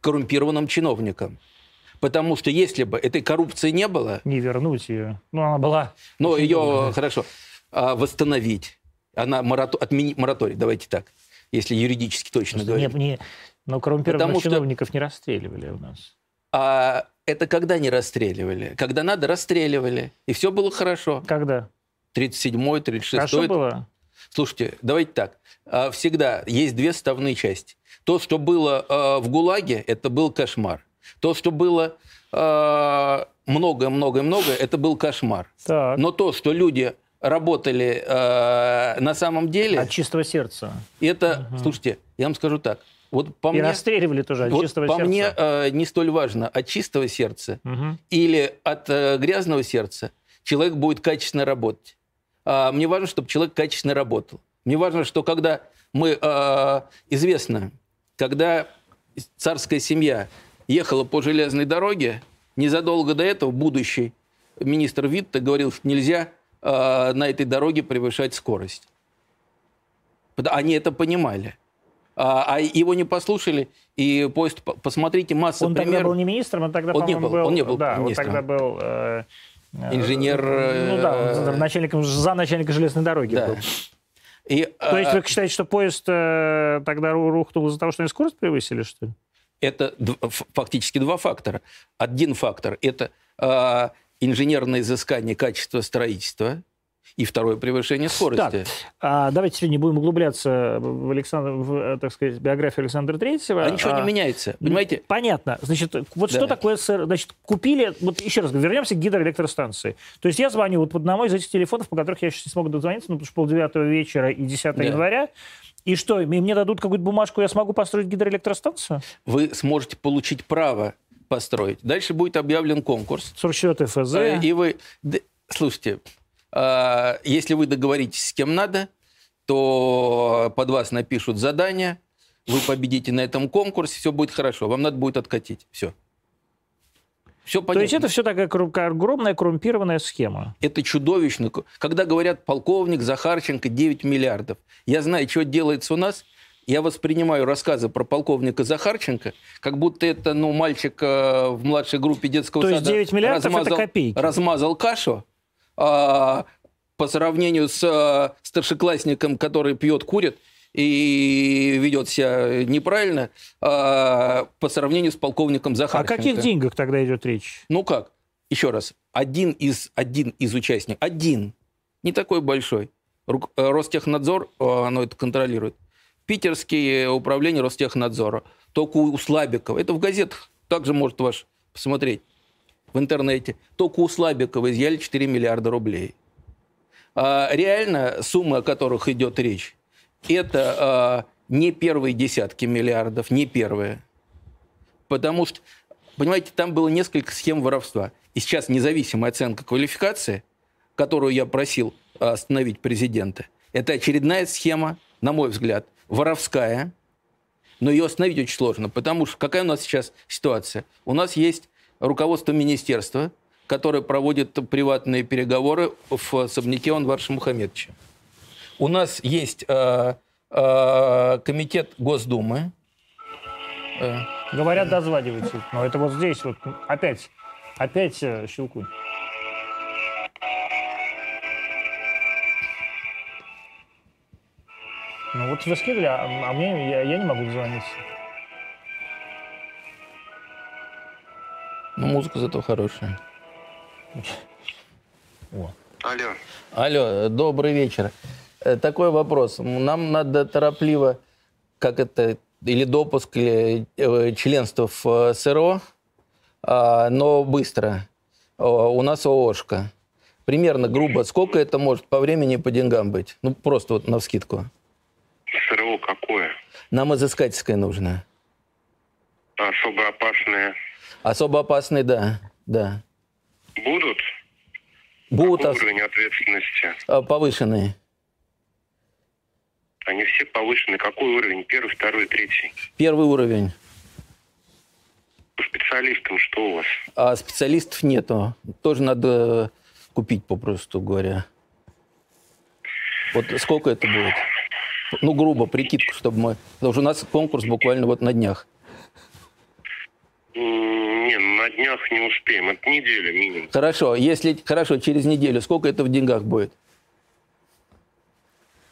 S2: коррумпированным чиновникам. Потому что если бы этой коррупции не было,
S1: Не вернуть ее. Ну, она была...
S2: но ее,
S1: долго.
S2: хорошо, а, восстановить, она морато... отменить мораторий, давайте так, если юридически точно
S1: Не,
S2: говорить.
S1: не, но коррумпированных
S2: Потому что-
S1: чиновников не расстреливали у нас.
S2: А это когда не расстреливали? Когда надо, расстреливали. И все было хорошо.
S1: Когда?
S2: 37-й, 36-й.
S1: Хорошо было?
S2: Слушайте, давайте так. А, Всегда есть две составные части. То, что было а, в ГУЛАГе, это был кошмар. То, что было а, многое-многое-многое, это был кошмар.
S1: Так.
S2: Но то, что люди работали на самом деле,
S1: От чистого сердца.
S2: это, слушайте, я вам скажу так. Вот по
S1: И
S2: мне,
S1: расстреливали тоже от
S2: вот
S1: чистого
S2: по
S1: сердца.
S2: мне а, не столь важно от чистого сердца
S1: Мгм.
S2: или от э, грязного сердца человек будет качественно работать. А, мне важно, чтобы человек качественно работал. Мне важно, что когда мы, э, известно, когда царская семья ехала по железной дороге, незадолго до этого будущий министр Витте говорил, что нельзя э, на этой дороге превышать скорость. Они это понимали. А, а его не послушали, и поезд, по- посмотрите, масса
S1: Он тогда
S2: примеров.
S1: был не министром, он тогда,
S2: Он не
S1: по-моему,
S2: был, он не был
S1: Да, он
S2: министром.
S1: тогда был... э, э,
S2: Инженер,
S1: Ну да,
S2: э,
S1: он начальником, за начальника железной дороги
S2: Да.
S1: был.
S2: И,
S1: То есть
S2: а,
S1: вы считаете, что поезд э, тогда ру- рухнул из-за того, что они скорость превысили, что ли?
S2: Это фактически два фактора. Один фактор – это а, инженерное изыскание качества строительства, и второе – превышение скорости.
S1: Так, а, давайте сегодня не будем углубляться в, Александр, в, э, так сказать, биографию Александра Третьего.
S2: А ничего не
S1: А,
S2: меняется, понимаете?
S1: Понятно. Значит, вот
S2: Да.
S1: что такое СР? Значит, купили, вот еще раз, вернемся к гидроэлектростанции. То есть я звоню вот по одному из этих телефонов, по которых я сейчас не смогу дозвониться, ну, потому что полдевятого вечера и 10
S2: Да.
S1: января. И что, мне дадут какую-то бумажку, я смогу построить гидроэлектростанцию?
S2: Вы сможете получить право построить. Дальше будет объявлен конкурс.
S1: 44 ФЗ.
S2: Э, И вы... Слушайте, если вы договоритесь с кем надо, то под вас напишут задание, вы победите на этом конкурсе, все будет хорошо. Вам надо будет откатить. Все. Все понятно.
S1: То есть это все такая огромная коррумпированная схема.
S2: Это чудовищно. Когда говорят полковник Захарченко 9 миллиардов, я знаю, что делается у нас. Я воспринимаю рассказы про полковника Захарченко, как будто это ну, мальчик э, в младшей группе детского
S1: То есть
S2: сада
S1: 9 миллиардов это копейки.
S2: размазал кашу, а, по сравнению с э, старшеклассником, который пьет, курит и ведет себя неправильно, а, по сравнению с полковником
S1: О
S2: Захарченко.
S1: каких деньгах тогда идет речь?
S2: Ну как? Еще раз. Один из, один из участников, один, не такой большой, э, Ростехнадзор, э, оно это контролирует, Питерские управления Ростехнадзора, только у Слабикова, это в газетах также может ваш посмотреть в интернете, только у Слабикова изъяли 4 миллиарда рублей. А реально суммы, о которых идет речь, это а, не первые десятки миллиардов, не первые. Потому что, понимаете, там было несколько схем воровства. И сейчас независимая оценка квалификации, которую я просил а, остановить президента, это очередная схема, на мой взгляд, воровская, но ее остановить очень сложно, потому что какая у нас сейчас ситуация? У нас есть руководство министерства, которое проводит приватные переговоры в особняке Анварша Мухаммедовича. У нас есть э, э, комитет Госдумы, э,
S1: Говорят, дозванивайтесь. Но это вот здесь вот опять, опять э, Щелкунь. Ну вот вы скидывали, а, а мне я, я не могу дозвониться.
S2: Ну, музыка зато хорошая.
S1: О.
S6: Алло.
S2: Алло, добрый вечер. Э, Такой вопрос. Нам надо торопливо, как это, или допуск, или э, членство в э, СРО, а, но быстро. У нас ООшка. Примерно, грубо, сколько это может по времени и по деньгам быть? Ну, просто вот навскидку.
S6: СРО какое?
S2: Нам изыскательское нужно.
S6: Особо опасные
S2: Особо опасный, да, да.
S6: будут?
S2: Будут
S6: Какой уровень ответственности?
S2: а, повышенные.
S6: Они все повышены. Какой уровень? Первый, второй, третий.
S2: Первый уровень.
S6: по специалистам что у вас?
S2: А специалистов нету. Тоже надо купить, попросту говоря. Вот сколько это будет? Ну, грубо, прикидку, чтобы мы... Потому что у нас конкурс буквально вот на днях.
S6: Не, на днях не успеем. Это неделя минимум.
S2: Хорошо, если... Хорошо, через неделю сколько это в деньгах будет?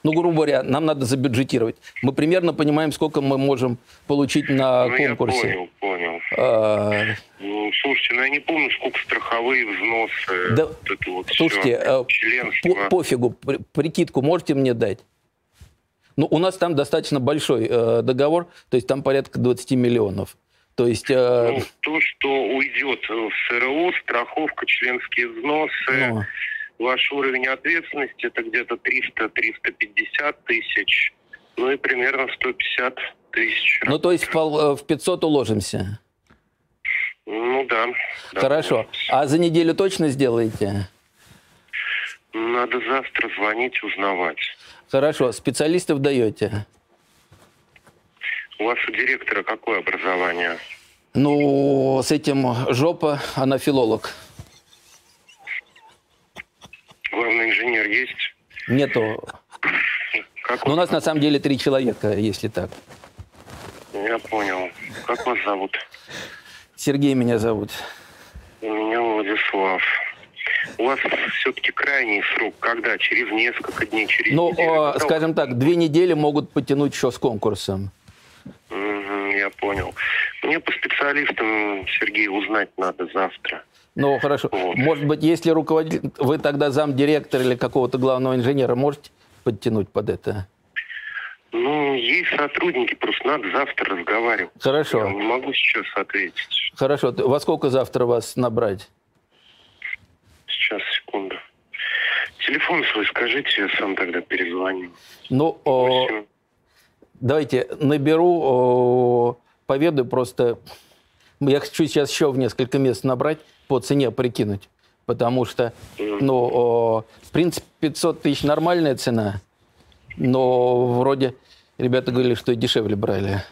S2: Ну, грубо говоря, нам надо забюджетировать. Мы примерно понимаем, сколько мы можем получить на
S6: ну, я
S2: конкурсе.
S6: понял, понял.
S2: А,
S6: Ну, слушайте, ну я не помню, сколько страховые взносы.
S2: Да,
S6: вот это вот
S2: Слушайте,
S6: всё.
S2: э,
S6: членство.
S2: по- пофигу, при- прикидку можете мне дать? Ну, у нас там достаточно большой э, договор, то есть там порядка 20 миллионов. То есть, э,
S6: Ну, то, что уйдет в СРО, страховка, членские взносы,
S2: ну,
S6: ваш уровень ответственности это где-то 300-350 тысяч, ну и примерно 150 тысяч.
S2: ну, то есть в пол- э, в 500 уложимся.
S6: Ну да. да.
S2: Хорошо. А за неделю точно сделаете?
S6: Надо завтра звонить, узнавать.
S2: Хорошо. Специалистов даете?
S6: У вас у директора какое образование?
S2: Ну, с этим жопа, она филолог.
S6: Главный инженер есть?
S2: Нету.
S6: Как
S2: Ну, у нас на самом деле три человека, если так.
S6: Я понял. Как вас зовут?
S2: Сергей меня зовут.
S6: Меня Владислав. У вас все-таки крайний срок, когда? Через несколько дней, через
S2: Ну,
S6: неделю? Когда
S2: скажем так, две недели могут потянуть еще с конкурсом.
S6: Я понял. Мне по специалистам, Сергей, узнать надо завтра.
S2: Ну, хорошо.
S6: Вот.
S2: Может быть, если руководитель, вы тогда замдиректора или какого-то главного инженера можете подтянуть под это?
S6: Ну, есть сотрудники, просто надо завтра разговаривать. Я
S2: Хорошо.
S6: не могу сейчас ответить.
S2: Хорошо. Во сколько завтра вас набрать?
S6: Сейчас, секунду. Телефон свой скажите, я сам тогда перезвоню.
S2: Ну, о,
S6: Восемь.
S2: Давайте наберу, поведаю просто. Я хочу сейчас еще в несколько мест набрать, по цене прикинуть. Потому что, ну, в принципе, 500 тысяч нормальная цена, но вроде ребята говорили, что и дешевле брали.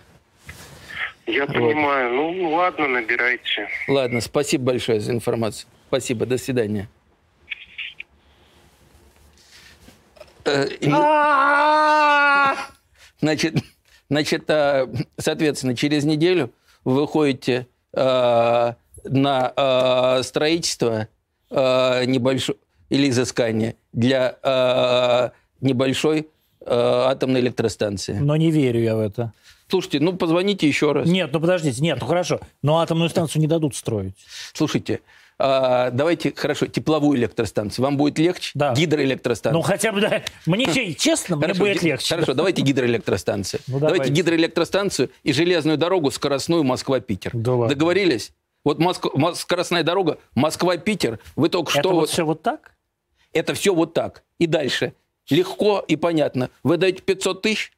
S6: Я понимаю. Ну, ладно, набирайте.
S2: Ладно, спасибо большое за информацию. Спасибо, до свидания. Э, и- Значит, значит, э, соответственно, через неделю вы выходите э, на э, строительство э, небольшое или изыскание для э, небольшой э, атомной электростанции.
S1: Но не верю я в это.
S2: Слушайте, ну позвоните еще раз.
S1: Нет, ну подождите, нет, ну хорошо. Но атомную станцию не дадут строить.
S2: Слушайте, а, давайте, хорошо, тепловую электростанцию. Вам будет легче?
S1: Да.
S2: Гидроэлектростанция.
S1: Ну хотя бы, да. Мне, че- честно, мне будет легче.
S2: Хорошо, давайте гидроэлектростанцию.
S1: Ну,
S2: давайте. гидроэлектростанцию и железную дорогу скоростную Москва-Питер. Договорились? Вот Моск- Мос- скоростная дорога Москва-Питер. Вы только
S1: Это
S2: что...
S1: вот- все вот так?
S2: Это все вот так. И дальше. Легко и понятно. Вы даете 500 тысяч,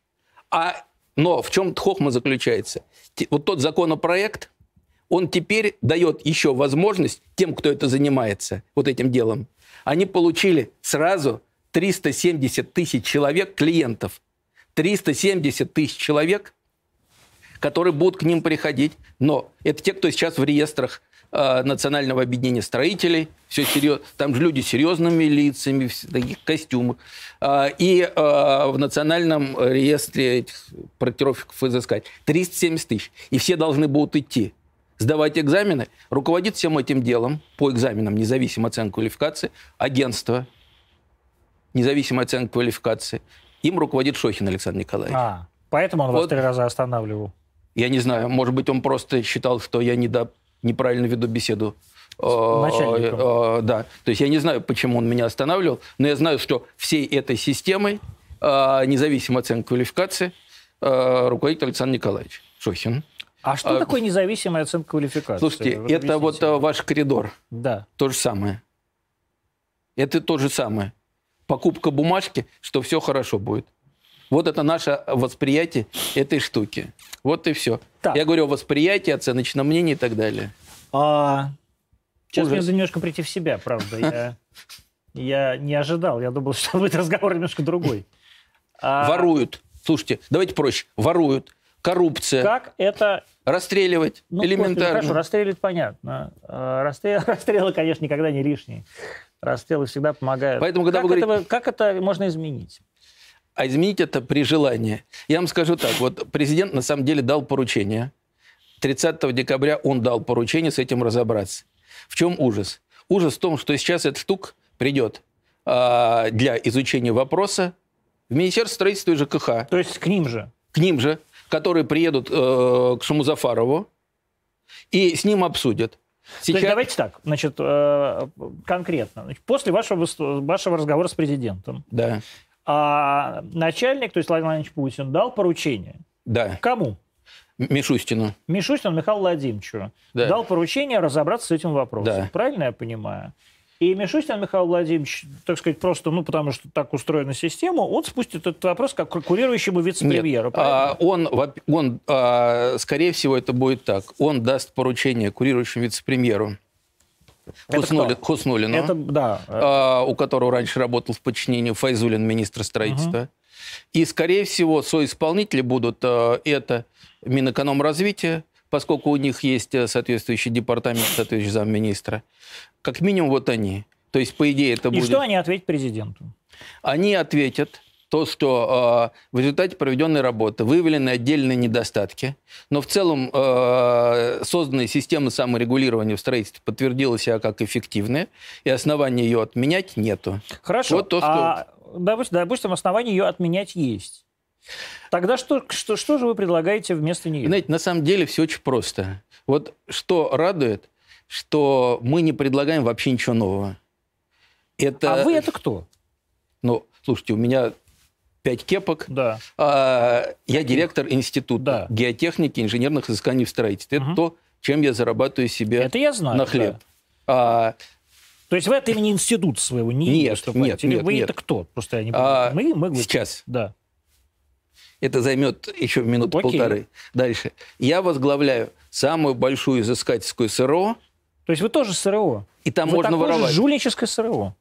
S2: а... но в чем хохма заключается? Вот тот законопроект, он теперь дает еще возможность тем, кто это занимается, вот этим делом. Они получили сразу 370 тысяч человек, клиентов. 370 тысяч человек, которые будут к ним приходить. Но это те, кто сейчас в реестрах э, Национального объединения строителей. Все серьезно. Там же люди с серьезными лицами, в таких костюмах. А, и э, в Национальном реестре этих проектировщиков изыскать 370 тысяч. И все должны будут идти сдавать экзамены. Руководит всем этим делом по экзаменам независимой оценки квалификации агентство независимой оценки квалификации. Им руководит Шохин Александр Николаевич.
S1: А, поэтому он вас
S2: Вот.
S1: три раза останавливал.
S2: Я не знаю, может быть, он просто считал, что я недо... неправильно веду беседу. Э,
S1: начальником.
S2: э, Да. То есть я не знаю, почему он меня останавливал, но я знаю, что всей этой системой э, независимой оценки квалификации э, руководит Александр Николаевич Шохин.
S1: А что
S2: А,
S1: такое независимая оценка квалификации?
S2: Слушайте,
S1: Вот
S2: это вот э, ваш коридор.
S1: Да.
S2: То же самое. Это то же самое. Покупка бумажки, что все хорошо будет. Вот это наше восприятие этой штуки. Вот и все.
S1: Так.
S2: Я говорю о восприятии, оценочном мнении и так далее.
S1: А, сейчас
S2: Ужас.
S1: мне надо немножко прийти в себя, правда. Я, я не ожидал. Я думал, что будет разговор немножко другой. А,
S2: Воруют. Слушайте, давайте проще. Воруют. Коррупция,
S1: Как это...
S2: расстреливать
S1: Ну,
S2: элементарно.
S1: хорошо, расстрелить понятно. А, расстрел- Расстрелы, конечно, никогда не лишние. Расстрелы всегда помогают.
S2: Поэтому, когда
S1: как,
S2: вы говорите-
S1: это, как это можно изменить?
S2: А изменить это при желании. Я вам скажу так. Вот президент на самом деле дал поручение. 30 декабря он дал поручение с этим разобраться. В чем ужас? Ужас в том, что сейчас эта штука придет а, для изучения вопроса в Министерство строительства и ЖКХ.
S1: То есть к ним же.
S2: К ним же, которые приедут э, к Шамузафарову и с ним обсудят.
S1: То есть давайте так, значит, э, конкретно. Значит, после вашего, вашего разговора с президентом
S2: Да,
S1: а, начальник, то есть Владимир Владимирович Путин, дал поручение.
S2: да.
S1: Кому?
S2: Мишустину.
S1: Мишустину Михаилу Владимировичу
S2: Да.
S1: дал поручение разобраться с этим вопросом.
S2: Да.
S1: Правильно я понимаю? И Мишустин Михаил Владимирович, так сказать, просто, ну, потому что так устроена система, он спустит этот вопрос как курирующему вице-премьеру.
S2: А, он, он а, скорее всего, это будет так. Он даст поручение курирующему вице-премьеру Хуснули-? Хуснулину,
S1: Это, да.
S2: а, у которого раньше работал в подчинении Файзулин, министр строительства. И, скорее всего, соисполнители будут а, это Минэкономразвития, поскольку у них есть э, соответствующий департамент, соответствующий замминистра. Как минимум вот они. То есть, по идее, это
S1: И
S2: будет...
S1: что они ответят президенту?
S2: Они ответят то, что э, в результате проведенной работы выявлены отдельные недостатки, но в целом э, созданная система саморегулирования в строительстве подтвердила себя как эффективная, и основания ее отменять нету.
S1: Хорошо.
S2: Вот то, что-
S1: А, допустим, допустим, основания ее отменять есть. Тогда что, что, что же вы предлагаете вместо нее?
S2: Знаете, на самом деле все очень просто. Вот что радует, что мы не предлагаем вообще ничего нового. Это,
S1: А вы это кто?
S2: ну, слушайте, у меня пять кепок,
S1: Да.
S2: А, Я директор института
S1: Да.
S2: геотехники, инженерных изысканий в строительстве. Это то, чем я зарабатываю себе
S1: Это я знаю.
S2: на
S1: да.
S2: хлеб. А,
S1: То есть вы от имени института своего не
S2: Нет,
S1: выступаете?
S2: нет,
S1: Или
S2: нет,
S1: вы
S2: нет.
S1: это кто? Просто я не
S2: А,
S1: понимаю. мы, мы, вы-
S2: сейчас.
S1: Да.
S2: это займет еще
S1: Окей.
S2: минуту-полторы. Дальше. Я возглавляю самую большую изыскательскую СРО,
S1: То есть вы тоже СРО?
S2: и там
S1: вы
S2: можно
S1: такое же
S2: воровать.
S1: жульническое СРО.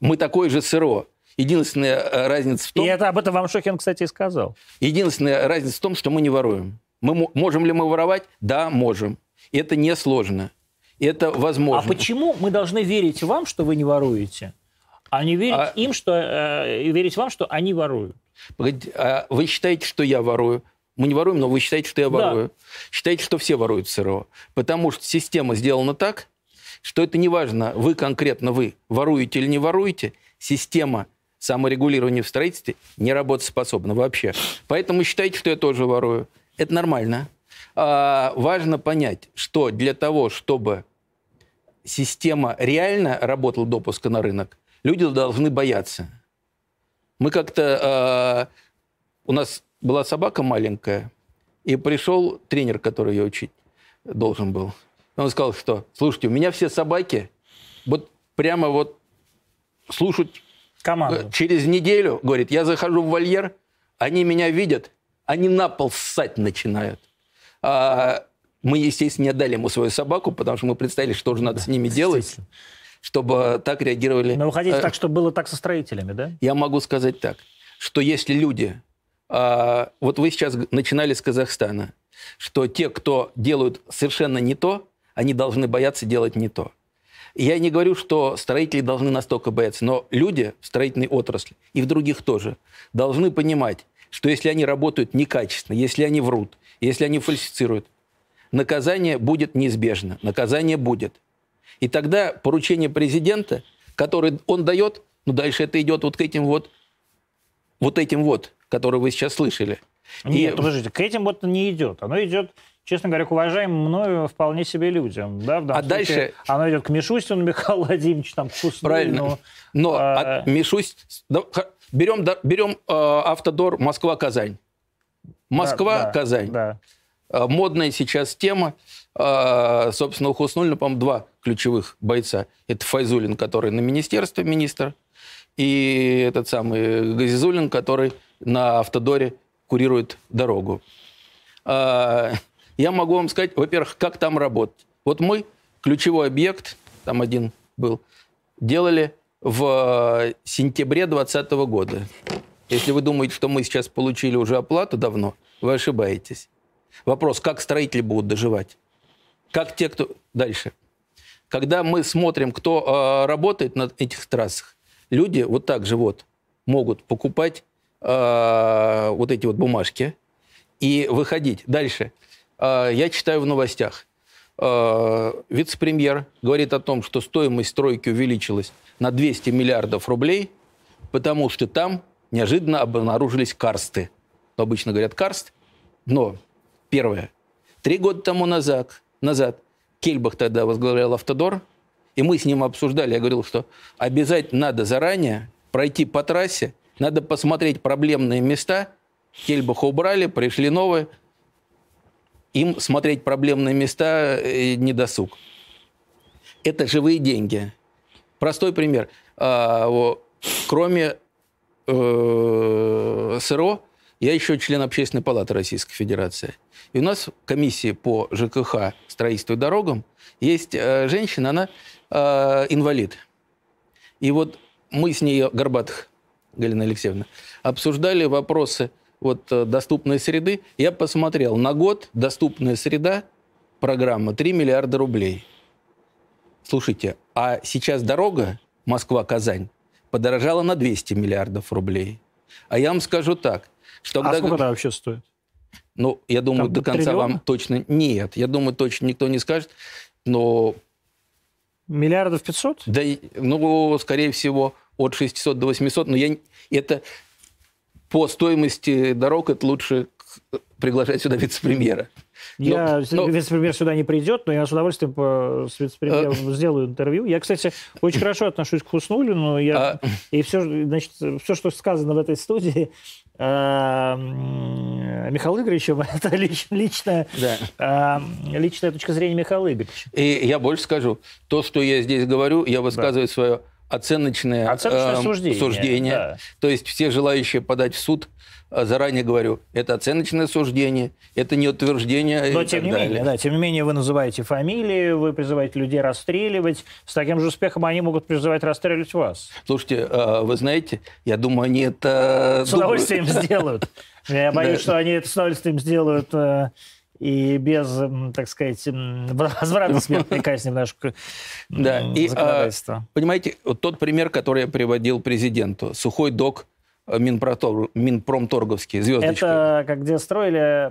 S2: Мы такое же СРО. Единственная э, разница в том,
S1: И это об этом вам Шохин, кстати, и сказал.
S2: единственная разница в том, что мы не воруем. Мы мо- можем ли мы воровать? Да, можем. Это несложно. Это возможно.
S1: А почему мы должны верить вам, что вы не воруете, а не верить
S2: А-
S1: им, что э, верить вам, что они воруют?
S2: Погодите, а вы считаете, что я ворую? Мы не воруем, но вы считаете, что я
S1: Да.
S2: ворую. Считаете, что все воруют в СРО. Потому что система сделана так, что это не важно, вы конкретно вы воруете или не воруете, система саморегулирования в строительстве не работоспособна вообще. Поэтому считаете, что я тоже ворую. Это нормально. А, важно понять, что для того, чтобы система реально работала допуска на рынок, люди должны бояться. Мы как-то... э, у нас была собака маленькая, и пришел тренер, который ее учить должен был. Он сказал, что, слушайте, у меня все собаки вот прямо вот
S1: Команду.
S2: Э, Через неделю, говорит, я захожу в вольер, они меня видят, они на пол ссать начинают. А мы, естественно, не отдали ему свою собаку, потому что мы представили, что же надо с ними делать, чтобы так реагировали.
S1: Но вы хотите
S2: Э,
S1: так, чтобы было так со строителями, да?
S2: Я могу сказать так, что если люди... а, вот вы сейчас начинали с Казахстана, что те, кто делают совершенно не то, они должны бояться делать не то. Я не говорю, что строители должны настолько бояться, но люди в строительной отрасли и в других тоже должны понимать, что если они работают некачественно, если они врут, если они фальсифицируют, наказание будет неизбежно. Наказание будет. И тогда поручение президента, которое он дает, ну дальше это идет вот к этим вот, вот этим вот, которые вы сейчас слышали.
S1: Нет,
S2: И-
S1: подождите, к этим вот не идет. Оно идет, честно говоря, к уважаемым мною вполне себе людям. Да, в
S2: А
S1: случае
S2: дальше-
S1: Оно идет к Мишустину Михаилу Владимировичу, там, к Хуснину.
S2: Правильно. Но
S1: а-
S2: от да, берем, да, берем э, автодор Москва-Казань. Москва-Казань.
S1: Да.
S2: Э, Модная сейчас тема. Э, Собственно, у Хуснулина, по-моему, два ключевых бойца. Это Файзулин, который на министерстве министр, и этот самый Газизулин, который на автодоре курирует дорогу. Э, Я могу вам сказать, во-первых, как там работать. Вот мы ключевой объект, там один был, делали в сентябре 2020 года. Если вы думаете, что мы сейчас получили уже оплату давно, вы ошибаетесь. Вопрос, как строители будут доживать? Как те, кто... Дальше. Когда мы смотрим, кто э, работает на этих трассах, люди вот так же вот могут покупать э, вот эти вот бумажки и выходить. Дальше. Э, я читаю в новостях. Э, вице-премьер говорит о том, что стоимость стройки увеличилась на 200 миллиардов рублей, потому что там неожиданно обнаружились карсты. Обычно говорят карст, но первое. Три года тому назад, назад Кельбах тогда возглавлял Автодор, и мы с ним обсуждали, я говорил, что обязательно надо заранее пройти по трассе, надо посмотреть проблемные места. Кельбаха убрали, пришли новые. Им смотреть проблемные места э, не досуг. Это живые деньги. Простой пример. А, кроме э, СРО, я еще член Общественной палаты Российской Федерации. И у нас в комиссии по ЖКХ, строительству и дорогам есть э, женщина, она инвалид. И вот мы с ней, Горбатых, Галина Алексеевна, обсуждали вопросы вот, э, доступной среды. Я посмотрел, на год доступная среда, программа 3 миллиарда рублей. Слушайте, а сейчас дорога Москва-Казань подорожала на 200 миллиардов рублей. А я вам скажу так, что...
S1: А когда... сколько она вообще стоит?
S2: Ну, я думаю, Там до конца триллиона? вам точно... Нет, я думаю, точно никто не скажет, но...
S1: Миллиардов 500?
S2: Да, ну, скорее всего, от 600 до 800, но я, это по стоимости дорог это лучше приглашать сюда вице-премьера.
S1: Я, но, вице-премьер сюда не придет, но я с удовольствием по, с вице-премьером а... сделаю интервью. Я, кстати, очень хорошо отношусь к Хуснулю, но я... А... И все, значит, все, что сказано в этой студии, э, Михаил Игоревичем, это лич, личная, да. э, личная точка зрения Михаила Игоревича.
S2: И я больше скажу. То, что я здесь говорю, я высказываю да. свое оценочное,
S1: оценочное э, суждение.
S2: суждение. Да. То есть все желающие подать в суд, э, заранее говорю, это оценочное суждение, это не утверждение.
S1: Но тем не далее. менее, да, тем не менее вы называете фамилии, вы призываете людей расстреливать. С таким же успехом они могут призывать расстреливать вас.
S2: Слушайте, э, вы знаете, я думаю, они это...
S1: С удовольствием сделают. Я боюсь, что они это с удовольствием сделают э, и без, так сказать, возврата смертной казни в наше
S2: да. и, А, понимаете, вот тот пример, который я приводил президенту, сухой док э, Минпромтор, Минпромторговский, звездочка.
S1: Это как где строили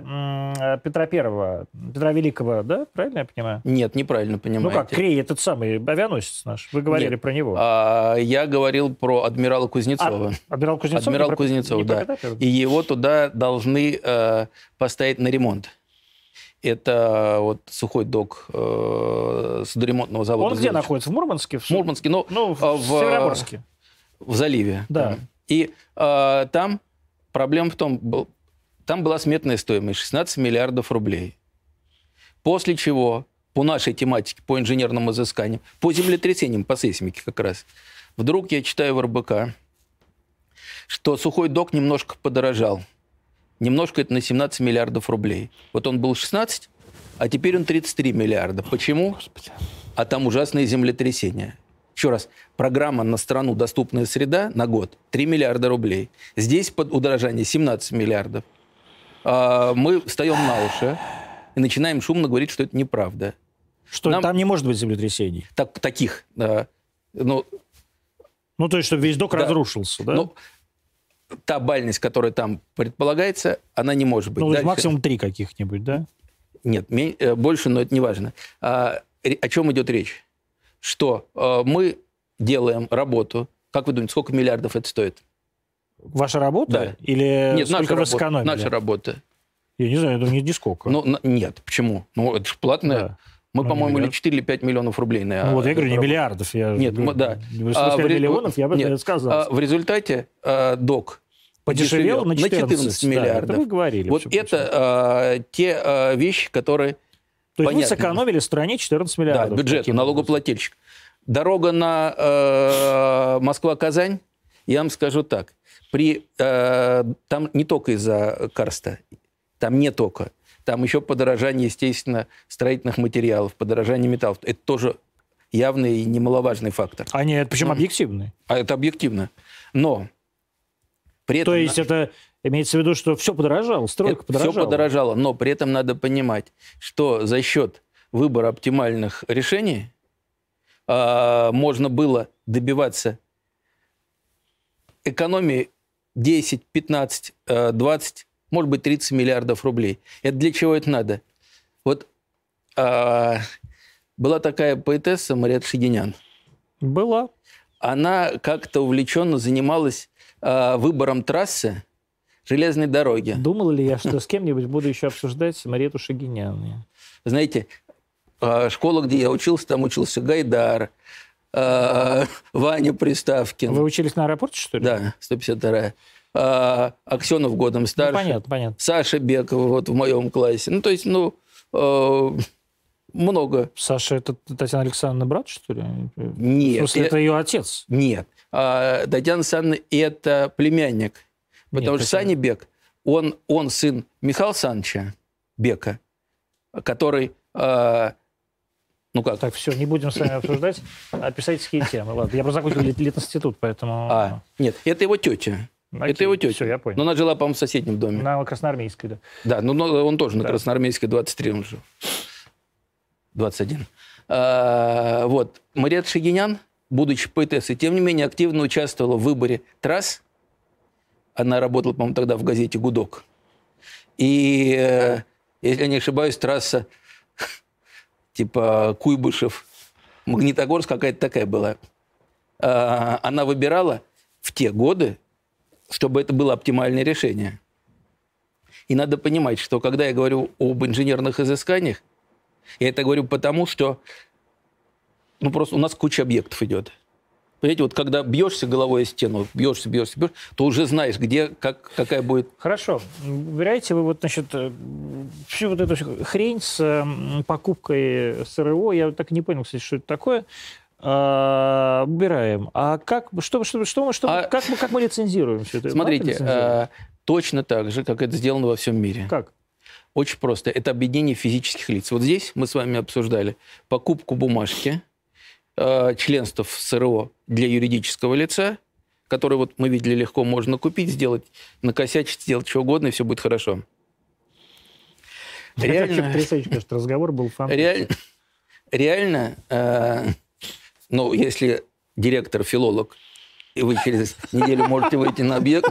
S1: Петра Первого, Петра Великого, да? Правильно я понимаю?
S2: Нет, неправильно понимаете.
S1: Ну как, Крей, этот самый авианосец наш. Вы говорили Нет. про него.
S2: А, я говорил про адмирала Кузнецова.
S1: А, адмирал Кузнецов?
S2: Адмирал про... Кузнецов, да. И его туда должны э, поставить на ремонт. Это вот сухой док э, судоремонтного завода.
S1: Он где находится? В Мурманске?
S2: В Мурманске, но
S1: ну, в, в Североморске.
S2: В заливе.
S1: Да. Там.
S2: И э, там проблема в том, был, там была сметная стоимость 16 миллиардов рублей. После чего по нашей тематике, по инженерным изысканиям, по землетрясениям, по сейсмике как раз, вдруг я читаю в РБК, что сухой док немножко подорожал – немножко это на 17 миллиардов рублей. Вот он был 16, а теперь он 33 миллиарда. Почему? Господи. А там ужасные землетрясения. Еще раз, программа на страну «Доступная среда» на год 3 миллиарда рублей. Здесь под удорожание 17 миллиардов. А мы встаем на уши и начинаем шумно говорить, что это неправда.
S1: Что Нам... там не может быть землетрясений?
S2: Так, таких. Да. Ну,
S1: ну, то есть, чтобы весь док да. разрушился, да? Ну,
S2: та бальность, которая там предполагается, она не может быть.
S1: Ну, Дальше... максимум три каких-нибудь, да?
S2: Нет, э, больше, но это не важно. А, о чем идет речь? Что а, мы делаем работу. Как вы думаете, сколько миллиардов это стоит?
S1: Ваша работа?
S2: Да.
S1: Или
S2: нет,
S1: сколько
S2: наша
S1: вы сэкономили?
S2: Наша работа.
S1: Я не знаю, это не нисколько.
S2: Ну, на, нет, почему? Ну, это же платное. Да. Мы, ну, по-моему, или 4 или 5 миллионов рублей на
S1: Ну, вот я говорю, не миллиардов. Я
S2: нет, мы, да.
S1: Вы а, в, миллионов, я бы нет, сказал.
S2: А, в результате а, док
S1: Подешевел на 14,
S2: на 14 миллиардов. Да,
S1: это вы говорили.
S2: Вот это а, те а, вещи, которые...
S1: То есть понятны. вы сэкономили стране 14 миллиардов.
S2: Да, бюджет, налогоплательщик. Дорога на э, Москва-Казань, я вам скажу так. При, э, там не только из-за карста, там не только. Там еще подорожание, естественно, строительных материалов, подорожание металлов. Это тоже явный и немаловажный фактор.
S1: А нет, причем объективный.
S2: А это объективно. Но
S1: при этом То есть на... это Имеется в виду, что все подорожало, стройка подорожала.
S2: Все подорожало, но при этом надо понимать, что за счет выбора оптимальных решений а, можно было добиваться экономии 10, 15, э, 20, может быть, 30 миллиардов рублей. Это для чего это надо? Вот а, была такая поэтесса Мария Шагинян.
S1: Была.
S2: Она как-то увлеченно занималась а, выбором трассы железной дороги.
S1: Думал ли я, что с кем-нибудь буду еще обсуждать Мариету Шагинян?
S2: Знаете, а, школа, где я учился, там учился Гайдар, а, Ваня Приставкин.
S1: Вы учились на аэропорте, что ли?
S2: Да, 152-я. А, Аксенов годом старше.
S1: Ну, понятно, понятно.
S2: Саша Бекова вот в моем классе. Ну, то есть, ну, э, много.
S1: Саша, это Татьяна Александровна брат, что ли?
S2: Нет.
S1: В смысле,
S2: э,
S1: это ее отец?
S2: Нет. А, Татьяна Александровна – это племянник. Потому
S1: Нет,
S2: что Саня Бек, он, он сын Михаила Саныча Бека, который, а, ну как,
S1: Так, все, не будем с вами обсуждать описательские темы. Ладно, я просто закончил лит- литинститут, поэтому...
S2: а, нет, это его тетя.
S1: Окей,
S2: это его тетя.
S1: Все, я понял.
S2: Но она жила, по-моему, в соседнем доме.
S1: На Красноармейской, да.
S2: Да, ну он тоже на
S1: Да.
S2: Красноармейской 23 он жил. 21. А, вот. Мария Шагинян, будучи поэтессой, тем не менее активно участвовала в выборе трасс. Она работала, по-моему, тогда в газете «Гудок». И, э, если я не ошибаюсь, трасса типа Куйбышев, Магнитогорск какая-то такая была. А, Она выбирала в те годы, чтобы это было оптимальное решение. И надо понимать, что когда я говорю об инженерных изысканиях, я это говорю потому, что ну, просто у нас куча объектов идет. Понимаете, вот когда бьешься головой о стену, бьешься, бьешься, бьешься, то уже знаешь, где, как, какая будет...
S1: Хорошо. Выбираете вы вот, значит, э, всю вот эту хрень с м, покупкой СРО, я так и не понял, кстати, что это такое, А, Убираем. А как, что, что, что, мы- что,
S2: А-
S1: как, мы, как мы лицензируем все это?
S2: Смотрите, э, точно так же, как это сделано во всем мире.
S1: Как?
S2: Очень просто. Это объединение физических лиц. Вот здесь мы с вами обсуждали покупку бумажки, э, членство в СРО для юридического лица, который вот мы видели легко можно купить, сделать, накосячить, сделать что угодно, и все будет хорошо. Реально-
S1: конечно, разговор был фантастический.
S2: Реаль- реально, э, ну, если директор филолог, и вы через неделю можете выйти на объект,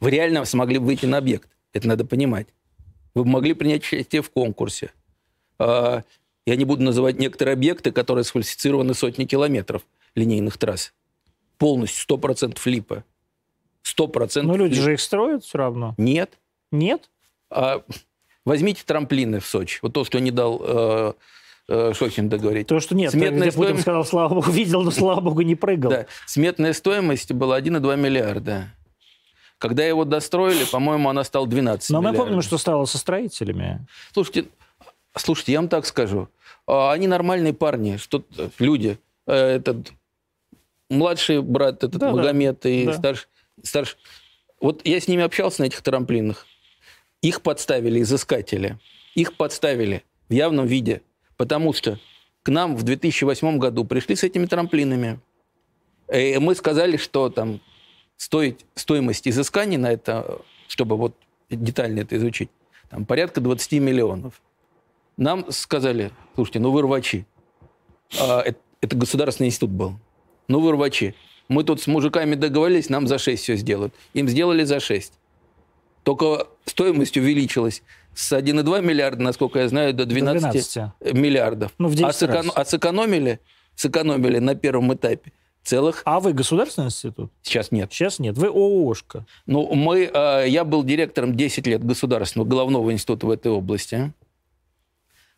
S2: вы реально смогли бы выйти на объект. Это надо понимать. Вы могли принять участие в конкурсе. А, Я не буду называть некоторые объекты, которые сфальсифицированы сотни километров линейных трасс. Полностью, 100% липа. 100%
S1: Но люди
S2: липа.
S1: же их строят все равно.
S2: Нет.
S1: Нет?
S2: А, возьмите трамплины в Сочи. Вот то, что не дал э, э, Шохин договорить.
S1: То, что нет.
S2: Сметная
S1: где Путин
S2: стоимость-
S1: сказал, слава богу, видел, но слава богу, не прыгал.
S2: Да, сметная стоимость была 1,2 миллиарда. Когда его достроили, по-моему, она стала 12
S1: Но мы
S2: миллиардов.
S1: помним, что стало со строителями.
S2: Слушайте, слушайте, я вам так скажу. А, Они нормальные парни, что люди. Э, Этот младший брат, этот
S1: Да, да,
S2: Магомед и
S1: да.
S2: старший, старший. Вот я с ними общался на этих трамплинах. Их подставили изыскатели. Их подставили в явном виде. Потому что к нам в 2008 году пришли с этими трамплинами. И мы сказали, что там стоить, стоимость изысканий на это, чтобы вот детально это изучить, там порядка 20 миллионов. Нам сказали, слушайте, ну вы рвачи. А, это, это государственный институт был. Ну вы рвачи. Мы тут с мужиками договорились, нам за 6 все сделают. Им сделали за 6. Только стоимость увеличилась с 1,2 миллиарда, насколько я знаю, до 12,
S1: 12.
S2: миллиардов.
S1: Ну, в 10
S2: а, сэконом- а сэкономили, сэкономили на первом этапе целых...
S1: А вы государственный институт?
S2: Сейчас нет.
S1: Сейчас нет. Вы ООшка.
S2: Ну, мы, э, я был директором 10 лет государственного головного института в этой области.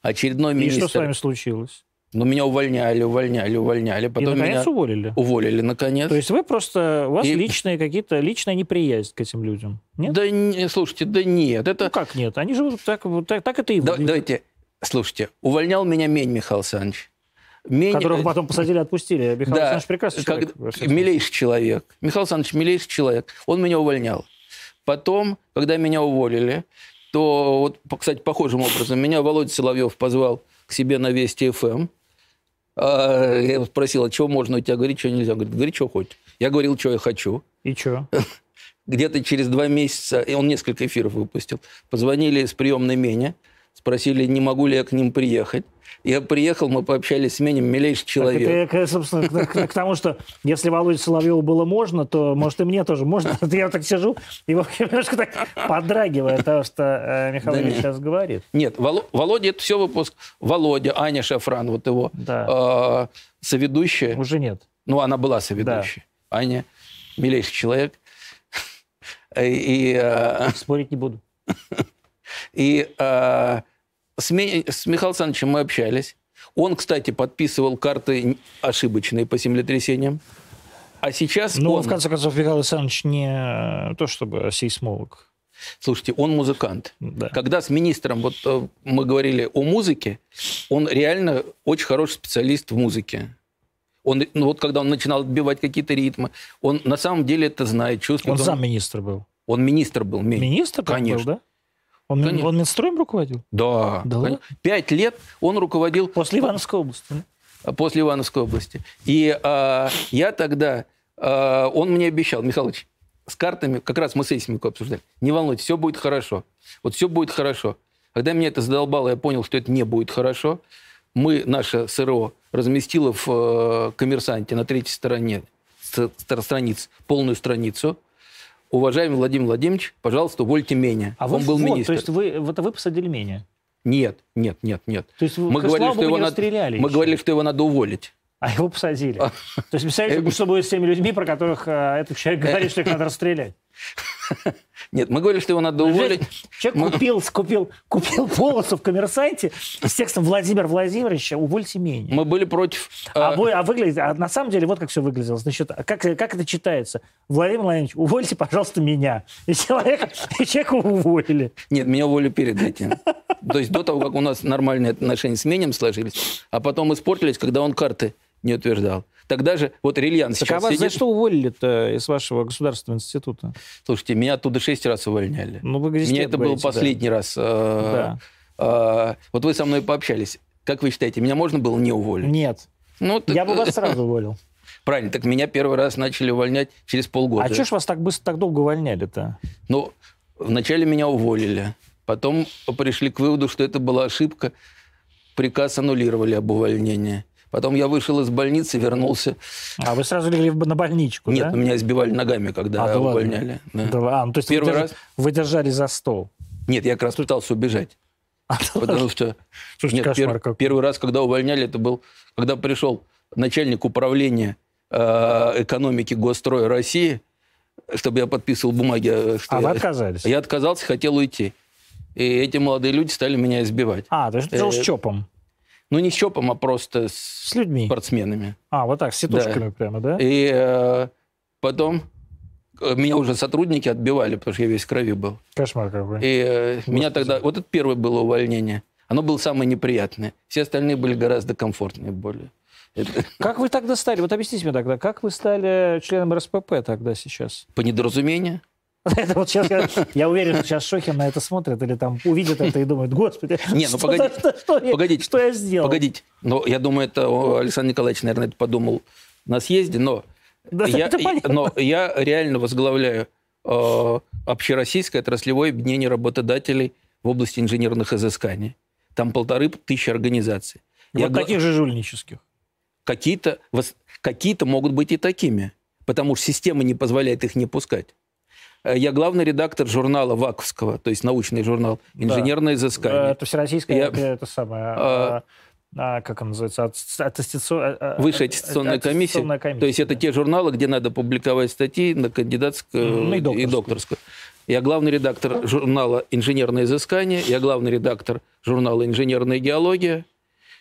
S2: Очередной
S1: И
S2: министр...
S1: что с вами случилось?
S2: Ну, меня увольняли, увольняли, увольняли.
S1: И,
S2: Потом
S1: наконец,
S2: меня
S1: уволили?
S2: уволили, наконец.
S1: То есть вы просто... У вас
S2: И-
S1: личные какие-то... Личная неприязнь к этим людям? Нет?
S2: Да не, слушайте, да нет. Это...
S1: Ну как нет? Они живут так, так, так это и
S2: Да-
S1: выглядит.
S2: давайте, слушайте, увольнял меня Мень Михаил Александрович. Мень,
S1: Которого
S2: э,
S1: потом посадили, отпустили. Михаил
S2: да,
S1: Александрович прекрасный
S2: как-
S1: человек.
S2: милейший человек. Михаил Александрович милейший человек. Он меня увольнял. Потом, когда меня уволили, то, вот, кстати, похожим образом, меня Володя Соловьев позвал к себе на Вести ФМ. А, Я спросил, а чего можно у тебя говорить, чего нельзя. Он говорит, говори, что хочешь. Я говорил, что я хочу.
S1: И что?
S2: где-то через два месяца, и он несколько эфиров выпустил, позвонили с приемной Меня, спросили, не могу ли я к ним приехать. Я приехал, мы пообщались с Менем, милейший человек.
S1: Так это, собственно, к, к, тому, что если Володе Соловьеву было можно, то, может, и мне тоже можно. Я так сижу и немножко так подрагиваю того, что э, Михаил
S2: Да
S1: Ильич сейчас говорит.
S2: Нет, Воло- Володя, это все выпуск. Володя, Аня Шафран, вот его
S1: Да.
S2: э, соведущая.
S1: Уже нет.
S2: Ну, она была соведущей. Аня, милейший человек. И, э,
S1: Спорить не буду.
S2: и э, с, с Михаилом Александровичем мы общались. Он, кстати, подписывал карты ошибочные по землетрясениям. А сейчас
S1: Ну,
S2: он...
S1: в конце концов, Михаил Александрович не то чтобы сейсмолог.
S2: Слушайте, он музыкант.
S1: Да.
S2: Когда с министром вот э, мы говорили о музыке, он реально очень хороший специалист в музыке. Он, ну, вот когда он начинал отбивать какие-то ритмы, он на самом деле это знает, чувствует.
S1: Он замминистра был.
S2: он министр был.
S1: Министр так
S2: Конечно.
S1: был, да? Он,
S2: Конечно.
S1: он Минстроем руководил?
S2: Да.
S1: Да.
S2: Пять лет он руководил
S1: После Ивановской области. да?
S2: после Ивановской области. И а, я тогда, а, он мне обещал, Михалыч, с картами, как раз мы с Эйсмико обсуждали, не волнуйтесь, все будет хорошо. Вот все будет хорошо. Когда меня это задолбало, я понял, что это не будет хорошо. Мы, наше СРО, разместило в э, «Коммерсанте» на третьей стороне страниц, полную страницу. Уважаемый Владимир Владимирович, пожалуйста, увольте меня.
S1: А
S2: Он
S1: вы,
S2: был
S1: вот,
S2: министр.
S1: то есть вы, вот вы посадили меня.
S2: Нет, нет, нет, нет.
S1: То есть вы,
S2: Мы говорили, что его надо, мы
S1: еще.
S2: говорили, что его надо уволить.
S1: А его посадили. То есть представляете, что будет с теми людьми, про которых э, этот человек говорит, что их надо расстрелять.
S2: Нет, мы говорили, что его надо уволить.
S1: Человек купил, купил, купил полосу в коммерсанте с текстом Владимир Владимирович, увольте меня.
S2: Мы были против...
S1: А,
S2: а,
S1: вы- а выглядит, а на самом деле вот как все выглядело. Значит, как, как это читается? Владимир Владимирович, увольте, пожалуйста, меня. И человека, и человека уволили.
S2: Нет, меня уволили перед этим. То есть до того, как у нас нормальные отношения с Менем сложились, а потом испортились, когда он карты не утверждал. Тогда же, вот Рильян
S1: Так а
S2: сейчас
S1: вас за
S2: сидит.
S1: что уволили-то из вашего государственного института?
S2: Слушайте, меня оттуда шесть раз увольняли.
S1: Ну, вы
S2: Меня
S1: лет
S2: это был
S1: говорите, да.
S2: последний раз. э,
S1: Да.
S2: э, Вот вы со мной пообщались. Как вы считаете, меня можно было не уволить?
S1: Нет.
S2: Ну, так-
S1: Я бы вас сразу уволил.
S2: Правильно, так меня первый раз начали увольнять через полгода.
S1: А что ж вас так быстро, так долго увольняли-то?
S2: Ну, вначале меня уволили. Потом пришли к выводу, что это была ошибка. Приказ аннулировали об увольнении. Потом я вышел из больницы, вернулся.
S1: А вы сразу легли на больничку,
S2: Нет,
S1: да?
S2: меня избивали ногами, когда
S1: А, да ладно.
S2: увольняли. Да.
S1: Да, а, ну, то есть
S2: Первый
S1: вы, держ-
S2: раз.
S1: вы держали за стол.
S2: Нет, я как раз пытался убежать. Потому что
S1: Слушайте,
S2: нет,
S1: кошмар
S2: пер-
S1: какой.
S2: первый раз, когда увольняли, это был, когда пришел начальник управления э, экономики Госстроя России, чтобы я подписывал бумаги. э, Что
S1: А вы
S2: я,
S1: отказались?
S2: я отказался, хотел уйти. И эти молодые люди стали меня избивать.
S1: А, то есть
S2: Э,
S1: был с ЧОПом,
S2: Ну, не с ЧОПом, а просто с
S1: с людьми.
S2: спортсменами.
S1: А, вот так, с сетушками прямо, да?
S2: И э, потом э, меня уже сотрудники отбивали, потому что я весь в крови был.
S1: Кошмар какой.
S2: И э, меня тогда... Вот это первое было увольнение. Оно было самое неприятное. Все остальные были гораздо комфортнее более. Это
S1: Как вы тогда стали? Вот объясните мне тогда, как вы стали членом РСПП тогда сейчас?
S2: по недоразумению.
S1: Это вот сейчас я, я уверен, что сейчас Шохин на это смотрит или там увидит это и думает, господи,
S2: Не, ну
S1: что,
S2: погодите,
S1: что- что я-
S2: погодите,
S1: что я сделал?
S2: Погодите. Но я думаю, это Александр Николаевич, наверное, это подумал на съезде, но,
S1: Да,
S2: я, но я реально возглавляю э, общероссийское отраслевое объединение работодателей в области инженерных изысканий. Там полторы тысячи организаций. Я
S1: Вот
S2: гла-
S1: таких же жульнических.
S2: какие-то, какие-то могут быть и такими, потому что система не позволяет их не пускать. Э, Я главный редактор журнала Ваковского, то есть научный журнал «Инженерное изыскание».
S1: Это всероссийская,
S2: Я-
S1: это, это самое,
S2: А,
S1: а, а, как она называется, Ат- аттестацио- а, а,
S2: Высшая аттестационная комиссия.
S1: комиссия,
S2: То есть это
S1: да.
S2: те журналы, где надо публиковать статьи на кандидатскую
S1: Ну, и
S2: и
S1: докторскую.
S2: докторскую. Я главный редактор журнала «Инженерное изыскание», я главный редактор журнала «Инженерная геология»,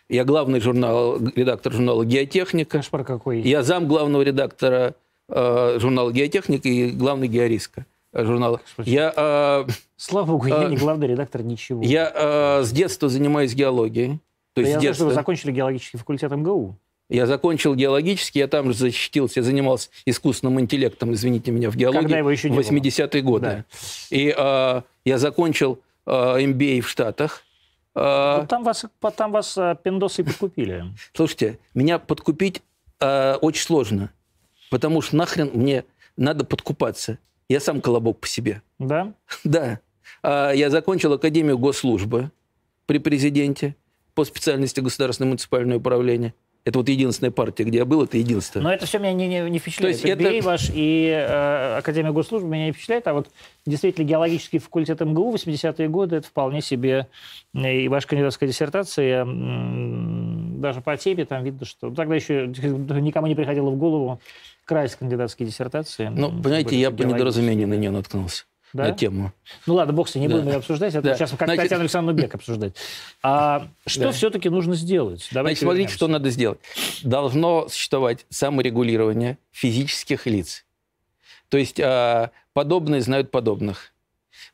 S2: я главный журнал, редактор журнала «Геотехника»,
S1: Кошмар какой.
S2: я зам главного редактора э, журнала «Геотехника» и главный геориска э, журнала. Я, э,
S1: Слава богу, я
S2: а,
S1: не главный редактор ничего.
S2: я э, с детства занимаюсь геологией. То есть
S1: я
S2: с
S1: знаю, что вы
S2: детства.
S1: закончили геологический факультет МГУ.
S2: Я закончил геологический, я там же защитился, я занимался искусственным интеллектом, извините меня, в геологии
S1: Когда его еще не
S2: в
S1: было.
S2: 80-е годы.
S1: Да.
S2: И э, я закончил э, MBA в Штатах. Э,
S1: Вот там вас, там вас а, пиндосы подкупили.
S2: Слушайте, меня подкупить э, очень сложно, потому что нахрен мне надо подкупаться. Я сам колобок по себе.
S1: Да?
S2: Да. А, Я закончил Академию госслужбы при президенте по специальности государственное муниципальное управление. Это вот единственная партия, где я был, это единственное.
S1: Но это все меня не, не, не впечатляет.
S2: То есть
S1: FBI
S2: это-
S1: ваш и э, Академия госслужбы меня не впечатляет, а вот действительно геологический факультет МГУ 80-е годы это вполне себе э, и ваша кандидатская диссертация, даже по теме там видно, что тогда еще никому не приходило в голову красть кандидатские диссертации.
S2: Ну, понимаете, я по недоразумению на нее наткнулся.
S1: Да?
S2: На тему.
S1: Ну ладно, бог с ним, не
S2: Да.
S1: будем ее обсуждать. Это
S2: Да.
S1: сейчас как
S2: Значит-
S1: Татьяну Александровну Бек обсуждать. А что
S2: Да.
S1: все-таки нужно сделать? Давайте
S2: Значит, смотрите,
S1: вернемся.
S2: что надо сделать. Должно существовать саморегулирование физических лиц. То есть а, подобные знают подобных.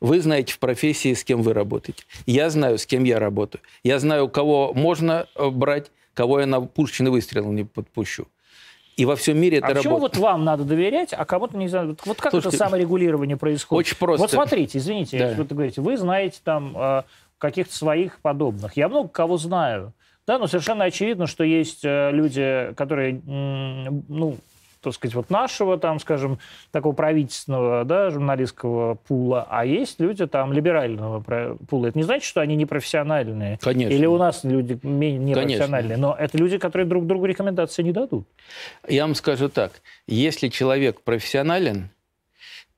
S2: Вы знаете в профессии, с кем вы работаете. Я знаю, с кем я работаю. Я знаю, кого можно э, брать, кого я на пушечный выстрел не подпущу. И во всем мире это
S1: а почему
S2: работает.
S1: вот вам надо доверять, а кому-то не знаю? Вот- как
S2: Слушайте,
S1: это саморегулирование происходит?
S2: очень просто.
S1: Вот смотрите, извините,
S2: Да.
S1: что вы говорите, вы знаете там э, каких-то своих подобных. Я много кого знаю. Да, но совершенно очевидно, что есть э, люди, которые, ну, так сказать, вот нашего, там, скажем, такого правительственного, да, журналистского пула, а есть люди там либерального пула. Это не значит, что они непрофессиональные.
S2: Конечно.
S1: Или у нас люди менее
S2: Конечно.
S1: непрофессиональные, но это люди, которые друг другу рекомендации не дадут.
S2: Я вам скажу так. Если человек профессионален,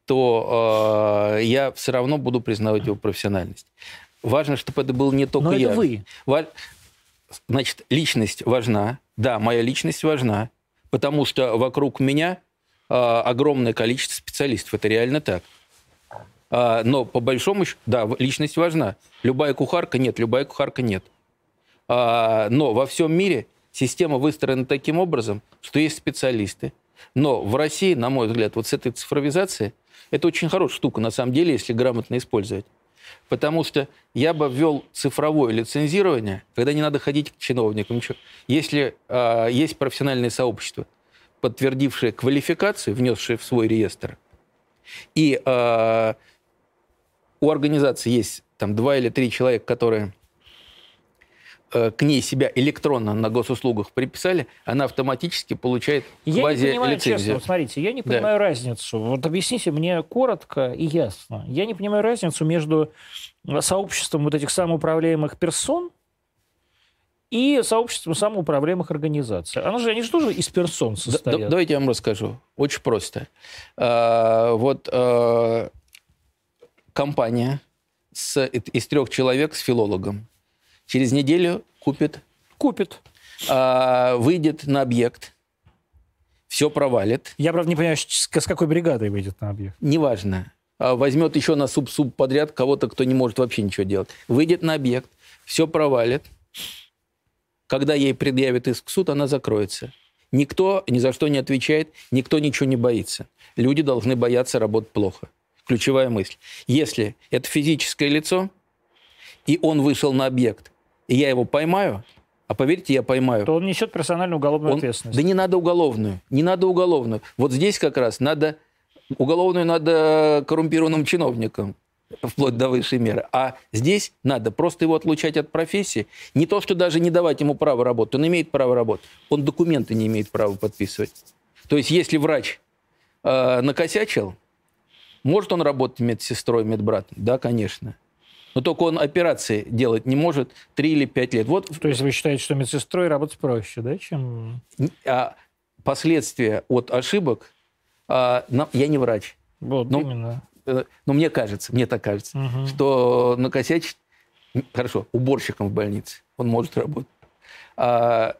S2: то э, я все равно буду признавать его профессиональность. Важно, чтобы это был не только
S1: Но
S2: я.
S1: это вы.
S2: Ва- Значит, личность важна. Да, моя личность важна, потому что вокруг меня э, огромное количество специалистов. Это реально так. А, но по большому счету, да, личность важна. Любая кухарка нет, любая кухарка нет. А, но во всем мире система выстроена таким образом, что есть специалисты. Но в России, на мой взгляд, вот с этой цифровизацией, это очень хорошая штука, на самом деле, если грамотно использовать. Потому что я бы ввел цифровое лицензирование, когда не надо ходить к чиновникам. ничего. Если а, есть профессиональное сообщество, подтвердившее квалификацию, внесшее в свой реестр, и а, у организации есть там два или три человека, которые э, к ней себя электронно на госуслугах приписали, она автоматически получает
S1: Я не понимаю, честно,
S2: квази-лицензию.
S1: вот смотрите, я не
S2: Да.
S1: понимаю разницу. Вот объясните мне коротко и ясно. Я не понимаю разницу между сообществом вот этих самоуправляемых персон и сообществом самоуправляемых организаций. Она же, они же тоже из персон
S2: Да-
S1: состоят.
S2: да- давайте я вам расскажу. Очень просто. А, вот а, компания с- из трех человек с филологом через неделю купит,
S1: Купит.
S2: а, выйдет на объект, все провалит,
S1: Я, правда, не понимаю, с какой бригадой выйдет на объект.
S2: неважно. А, Возьмет еще на суп-суп подряд кого-то, кто не может вообще ничего делать. Выйдет на объект, все провалит. Когда ей предъявят иск в суд, она закроется. Никто ни за что не отвечает, никто ничего не боится. Люди должны бояться работать плохо. Ключевая мысль. Если это физическое лицо, и он вышел на объект, и я его поймаю, а поверьте, я поймаю,
S1: То он несет персональную уголовную
S2: он-
S1: ответственность.
S2: Да не надо уголовную. Не надо уголовную. Вот здесь как раз надо... Уголовную надо коррумпированным чиновникам, вплоть до высшей меры. А здесь надо просто его отлучать от профессии. Не то, что даже не давать ему право работать. Он имеет право работать. Он документы не имеет права подписывать. То есть если врач э, накосячил, может он работать медсестрой, медбратом? Да, конечно. Но только он операции делать не может 3 или 5 лет. Вот
S1: То есть вы считаете, что медсестрой работать проще, да, чем...
S2: а последствия от ошибок, а, на- я не врач,
S1: Вот
S2: Ну,
S1: именно.
S2: э, но мне кажется, мне так кажется,
S1: Мгм.
S2: что накосячить, хорошо, уборщиком в больнице, он может работать. А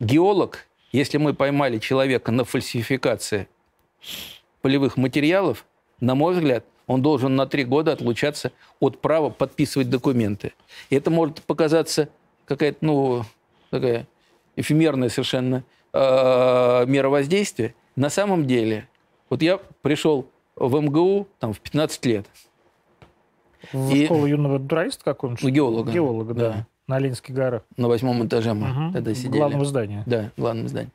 S2: геолог, если мы поймали человека на фальсификации полевых материалов, на мой взгляд, он должен на три года отлучаться от права подписывать документы. И это может показаться какая-то, ну, такая эфемерная совершенно э, мера воздействия. На самом деле, вот я пришел в МГУ там, в 15 лет,
S1: В
S2: И-
S1: школу юного натуралиста какого-нибудь?
S2: Геолога.
S1: Геолога, да.
S2: Да.
S1: На Ленинских горах.
S2: на восьмом этаже мы
S1: Мгм.
S2: тогда сидели.
S1: Главного здания.
S2: Да, главном здании.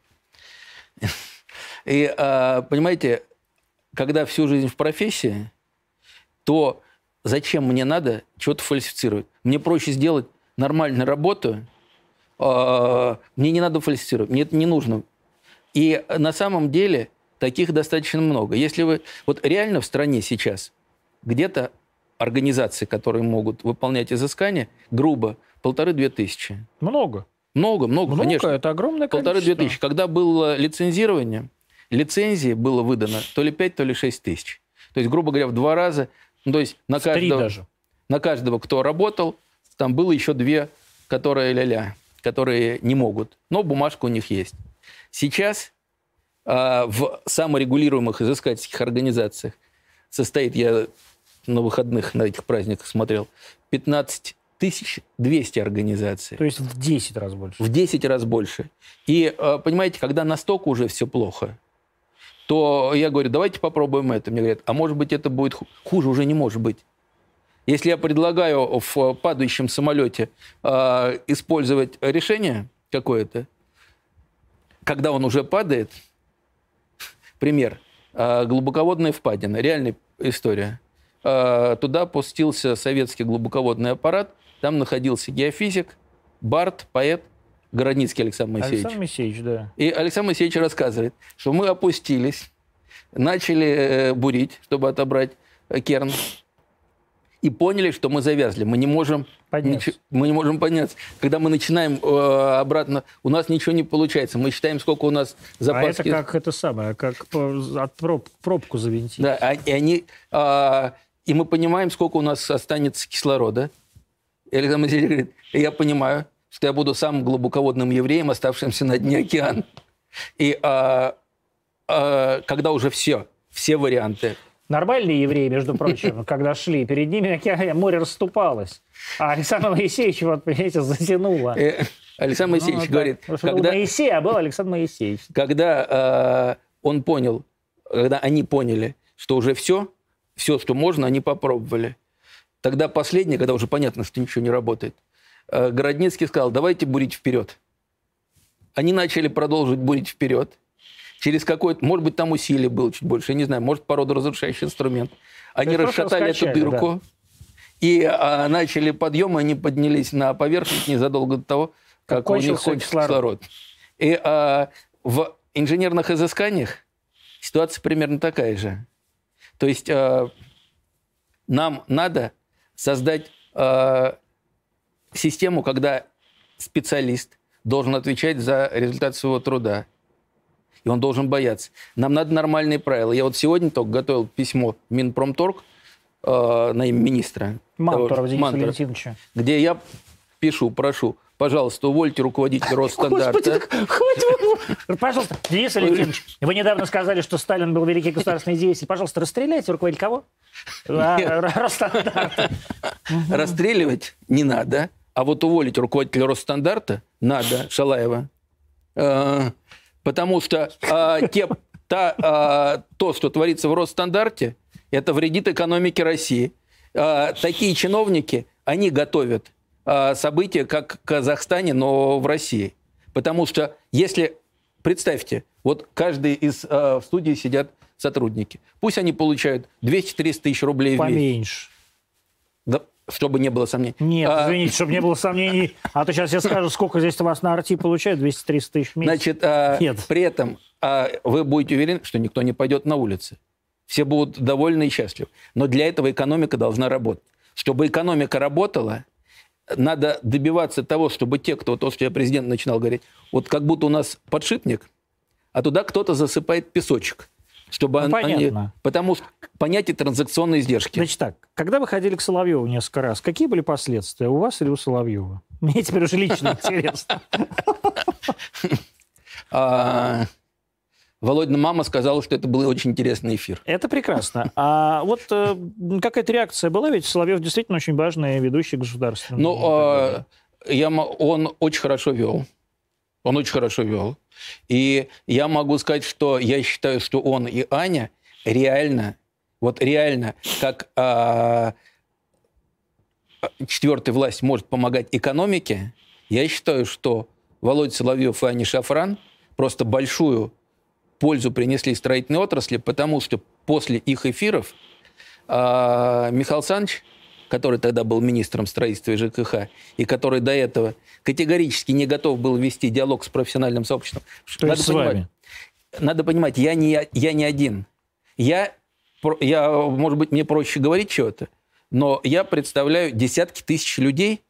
S2: И, а, понимаете, когда всю жизнь в профессии, то зачем мне надо что-то фальсифицировать? Мне проще сделать нормальную работу, а, мне не надо фальсифицировать, мне это не нужно. И на самом деле Таких достаточно много. Если вы... Вот реально в стране сейчас где-то организации, которые могут выполнять изыскания, грубо, полторы-две тысячи.
S1: Много.
S2: Много, много,
S1: Много,
S2: конечно.
S1: это огромное
S2: Полторы-две тысячи. Когда было лицензирование, лицензии было выдано то ли пять, то ли шесть тысяч. То есть, грубо говоря, в два раза. Ну, то есть на
S1: В
S2: каждого,
S1: даже.
S2: на каждого, кто работал, там было еще две, которые ля-ля, которые не могут. Но бумажка у них есть. Сейчас а, в саморегулируемых изыскательских организациях состоит, я на выходных на этих праздниках смотрел, 15 тысяч 200 организаций.
S1: То есть в 10 раз больше.
S2: В 10 раз больше. И, э, понимаете, когда настолько уже все плохо, то я говорю, давайте попробуем это. Мне говорят, а может быть, это будет ху- хуже, уже не может быть. Если я предлагаю в падающем самолете э, использовать решение какое-то, когда он уже падает, пример, э, глубоководная впадина, реальная история. Э, туда пустился советский глубоководный аппарат, там находился геофизик, Барт, поэт, Городницкий Александр Моисеевич.
S1: Александр Моисеевич, да.
S2: И Александр Моисеевич рассказывает, что мы опустились, начали э, бурить, чтобы отобрать э, керн, и поняли, что мы завязли. Мы не можем
S1: Подняться.
S2: ничего- мы не можем подняться. Когда мы начинаем э, обратно, у нас ничего не получается. Мы считаем, сколько у нас
S1: А
S2: запас.
S1: это как это самое, как от проб- пробку завинтить.
S2: Да, а- и они, а, и мы понимаем, сколько у нас останется кислорода. И Александр Моисеевич говорит, я понимаю, что я буду самым глубоководным евреем, оставшимся на дне океана. И а, а, когда уже все, все варианты,
S1: Нормальные евреи, между прочим, когда шли, перед ними океан- море расступалось. А Александр Моисеевич, вот, понимаете, затянуло.
S2: э, Александр
S1: Ну,
S2: Моисеевич говорит,
S1: был
S2: когда,
S1: Моисей, а был Александр Моисеевич.
S2: когда а, он понял, когда они поняли, что уже все, все, что можно, они попробовали. Тогда последнее, когда уже понятно, что ничего не работает, Городницкий сказал, давайте бурить вперед. Они начали продолжить бурить вперед. Через какой-то, может быть, там усилие было чуть больше, я не знаю, может, породоразрушающий инструмент. Они
S1: есть
S2: расшатали эту дырку и а, начали подъем, они поднялись на поверхность незадолго до того,
S1: Как
S2: как, у них
S1: кончился
S2: кончился
S1: кислород.
S2: кислород. И а, в инженерных изысканиях ситуация примерно такая же. То есть а, нам надо создать а, систему, когда специалист должен отвечать за результат своего труда. И он должен бояться. Нам надо нормальные правила. Я вот сегодня только готовил письмо в Минпромторг э, на имя министра.
S1: Мантуров
S2: того-
S1: Дениса
S2: Мантурова,
S1: Валентиновича.
S2: где я пишу, прошу, пожалуйста, увольте руководителя Росстандарта.
S1: Господи, хватит. Пожалуйста, Денис Валентинович, вы недавно сказали, что Сталин был великий государственный деятель. Пожалуйста, расстреляйте руководитель кого? А. Росстандарта.
S2: Расстреливать не надо, а вот уволить руководителя Росстандарта надо, Шалаева. Э, Потому что те- та, э, то, что творится в Росстандарте, это вредит экономике России. Такие чиновники, они готовят события, как в Казахстане, но в России. Потому что если, представьте, вот каждый из э, в студии сидят сотрудники. Пусть они получают 200-300 тысяч рублей в месяц.
S1: Поменьше.
S2: Да, чтобы не было сомнений.
S1: Нет,
S2: А,
S1: извините, чтобы не было сомнений. А то сейчас я скажу, сколько здесь у вас на арти получают, 200-300 тысяч в месяц.
S2: Значит, а,
S1: Нет.
S2: при этом а, вы будете уверены, что никто не пойдет на улицы. Все будут довольны и счастливы. Но для этого экономика должна работать. Чтобы экономика работала, надо добиваться того, чтобы те, кто, то, что я президент начинал говорить, вот как будто у нас подшипник, а туда кто-то засыпает песочек. Чтобы
S1: Ну,
S2: он- они-
S1: понятно.
S2: потому что понятие транзакционной издержки.
S1: Значит так, когда вы ходили к Соловьеву несколько раз, какие были последствия у вас или у Соловьева? Мне теперь уже лично интересно.
S2: Володина мама сказала, что это был очень интересный эфир.
S1: Это прекрасно. А вот э, какая-то реакция была? Ведь Соловьев действительно очень важный ведущий государственный.
S2: Ну, а, я, он очень хорошо вел. Он очень хорошо вел. И я могу сказать, что я считаю, что он и Аня реально, вот реально, как а, четвертая власть может помогать экономике, я считаю, что Володя Соловьев и Аня Шафран просто большую пользу принесли строительной отрасли, потому что после их эфиров а, Михаил Александрович, который тогда был министром строительства и ЖКХ, и который до этого категорически не готов был вести диалог с профессиональным сообществом.
S1: То с
S2: понимать,
S1: вами?
S2: надо понимать, я не, я не один. Я, я, может быть, мне проще говорить чего-то, но я представляю десятки тысяч людей,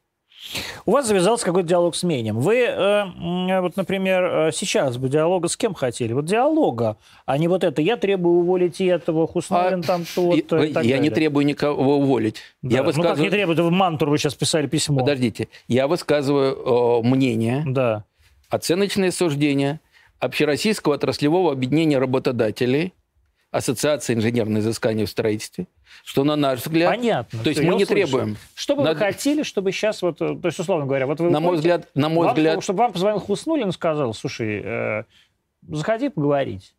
S1: У вас завязался какой-то диалог с Менем. Вы, э, м, вот, например, э, сейчас бы диалога с кем хотели? Вот диалога, а не вот это «я требую уволить этого, Хуснулин там то-то»
S2: я, я не требую никого уволить.
S1: Да.
S2: Я
S1: Ну как не
S2: высказываю...
S1: Вы в Мантур вы сейчас писали письмо.
S2: Подождите, я высказываю э, мнение,
S1: Да.
S2: оценочные суждения Общероссийского отраслевого объединения работодателей, Ассоциации инженерного изыскания в строительстве, что, на наш взгляд,
S1: Понятно.
S2: то есть мы не
S1: услышал.
S2: требуем.
S1: Что бы
S2: Надо-
S1: вы хотели, чтобы сейчас, вот, э, то есть, условно говоря, вот вы
S2: На мой взгляд, на мой
S1: вам-
S2: взгляд,
S1: чтобы вам позвонил Хуснулин и сказал, слушай, э, заходи поговорить.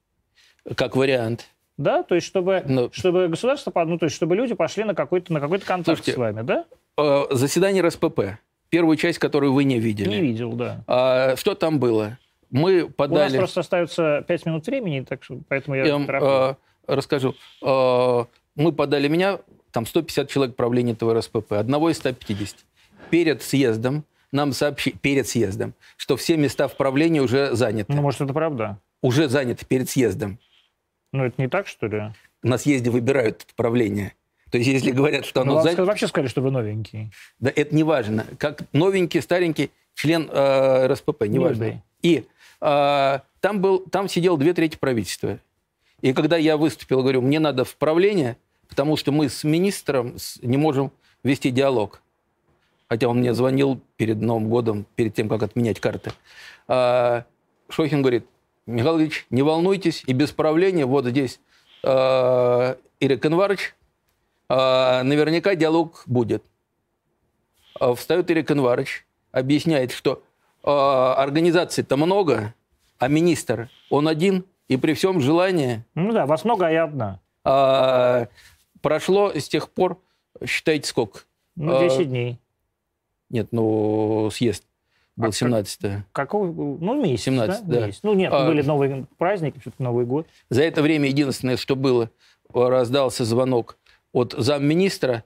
S2: как вариант.
S1: Да, то есть чтобы,
S2: Ну.
S1: чтобы государство, ну, то есть чтобы люди пошли на какой-то на какой-то контакт
S2: Слушайте,
S1: с вами, да?
S2: Э, заседание РСПП, первую часть, которую вы не видели.
S1: Не видел, да.
S2: А, что там было? Мы
S1: У нас
S2: подали...
S1: просто остается 5 минут времени, так что поэтому я, тороплю.
S2: э, расскажу. Э, мы подали меня, там 150 человек правления этого РСПП, одного из 150. Перед съездом нам сообщили, перед съездом, что все места в правлении уже заняты.
S1: Ну, может, это правда.
S2: Уже заняты перед съездом.
S1: Ну, это не так, что ли?
S2: На съезде выбирают правление. То есть, если говорят, что
S1: Ну,
S2: оно
S1: вам
S2: занято,
S1: вообще сказали, что вы новенький.
S2: да, это не важно. Как новенький, старенький член э, РСПП, не важно. И э, там, был, там сидел две трети правительства. И когда я выступил, говорю, мне надо в правление, потому что мы с министром не можем вести диалог. Хотя он мне звонил перед Новым годом, перед тем, как отменять карты. А, Шохин говорит, Михаил Ильич, не волнуйтесь, и без правления вот здесь э, Ирик Инварыч, э, наверняка диалог будет. А Встает Ирик Инварыч, объясняет, что организаций-то много, а министр, он один, и при всем желании
S1: Ну да, вас много, а я одна.
S2: а, прошло с тех пор, считайте, сколько?
S1: Ну,
S2: А,
S1: 10 дней.
S2: Нет, ну, съезд был
S1: А как-
S2: 17
S1: Какой? Ну, месяц,
S2: 17,
S1: да?
S2: да.
S1: Месяц. Ну, нет,
S2: А.
S1: были новые праздники, что-то Новый год.
S2: За это время единственное, что было, раздался звонок от замминистра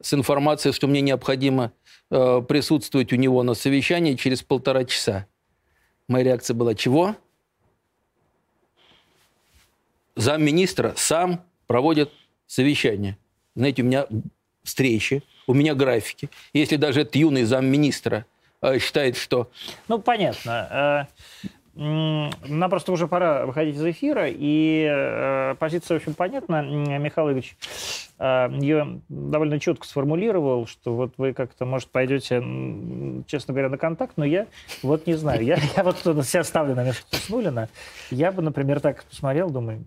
S2: с информацией, что мне необходимо э, присутствовать у него на совещании через полтора часа. Моя реакция была, чего? Замминистра сам проводит совещание. Знаете, у меня встречи, у меня графики. Если даже этот юный замминистра э, считает, что
S1: Ну, понятно. Э, Нам просто уже пора выходить из эфира, и э, позиция, в общем, понятна. Михаил Ильич ее довольно четко сформулировал, что вот вы как-то, может, пойдете, честно говоря, на контакт, но я вот не знаю. Я, я вот себя ставлю на место Хуснулина. Я бы, например, так посмотрел, думаю,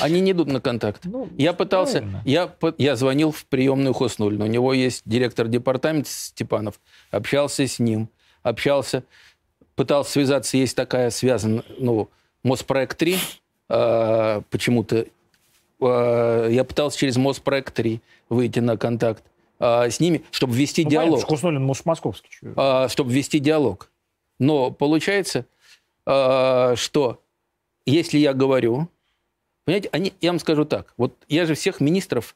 S2: они не идут на контакт.
S1: ну,
S2: Я пытался,
S1: правильно.
S2: я, я звонил в приемную Хоснулина. У него есть директор департамента Степанов. Общался с ним, общался, пытался связаться. Есть такая связана, ну, Моспроект 3 э, почему-то. э, я пытался через Моспроект 3 выйти на контакт э, с ними, чтобы ввести
S1: Ну, понятно,
S2: диалог.
S1: что Хуснулин, может, московский.
S2: а, чтобы вести диалог. Но получается, а, что если я говорю, понимаете, они, я вам скажу так, вот я же всех министров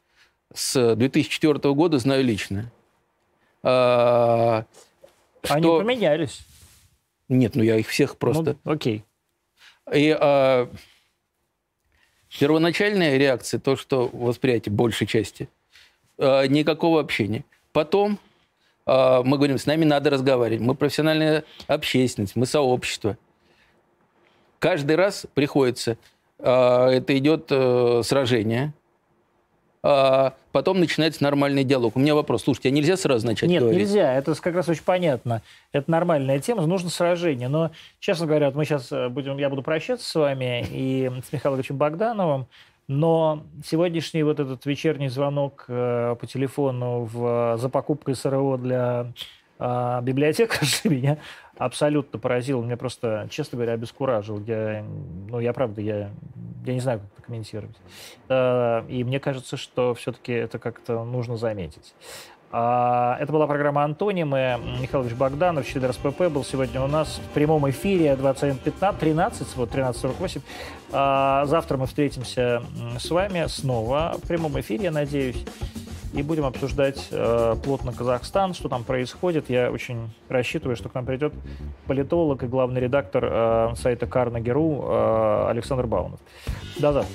S2: с 2004 года знаю лично. А,
S1: Они
S2: что-
S1: поменялись.
S2: Нет, ну я их всех просто...
S1: Ну, окей.
S2: И а, первоначальная реакция, то, что восприятие большей части, а, никакого общения. Потом а, мы говорим, с нами надо разговаривать. Мы профессиональная общественность, мы сообщество. Каждый раз приходится, это идет э, сражение, а потом начинается нормальный диалог. У меня вопрос, слушайте, а нельзя сразу начать
S1: Нет,
S2: говорить?
S1: нельзя. Это как раз очень понятно. Это нормальная тема, нужно сражение. Но, честно говоря, вот мы сейчас будем, я буду прощаться с вами и с Михаилом Ильичем Богдановым, но сегодняшний вот этот вечерний звонок э, по телефону в, за покупкой СРО для э, библиотекарши меня абсолютно поразил. Меня просто, честно говоря, обескуражил. Я, ну, я правда, я, я не знаю, как это комментировать. И мне кажется, что все-таки это как-то нужно заметить. А, Это была программа «Антонимы». Михаил Ильич Богданов, член РСПП, был сегодня у нас в прямом эфире 21.15, 13, вот 13.48. А, Завтра мы встретимся с вами снова в прямом эфире, я надеюсь. И будем обсуждать э, плотно Казахстан, что там происходит. Я очень рассчитываю, что к нам придет политолог и главный редактор э, сайта Карнагеру э, Александр Баунов. До завтра.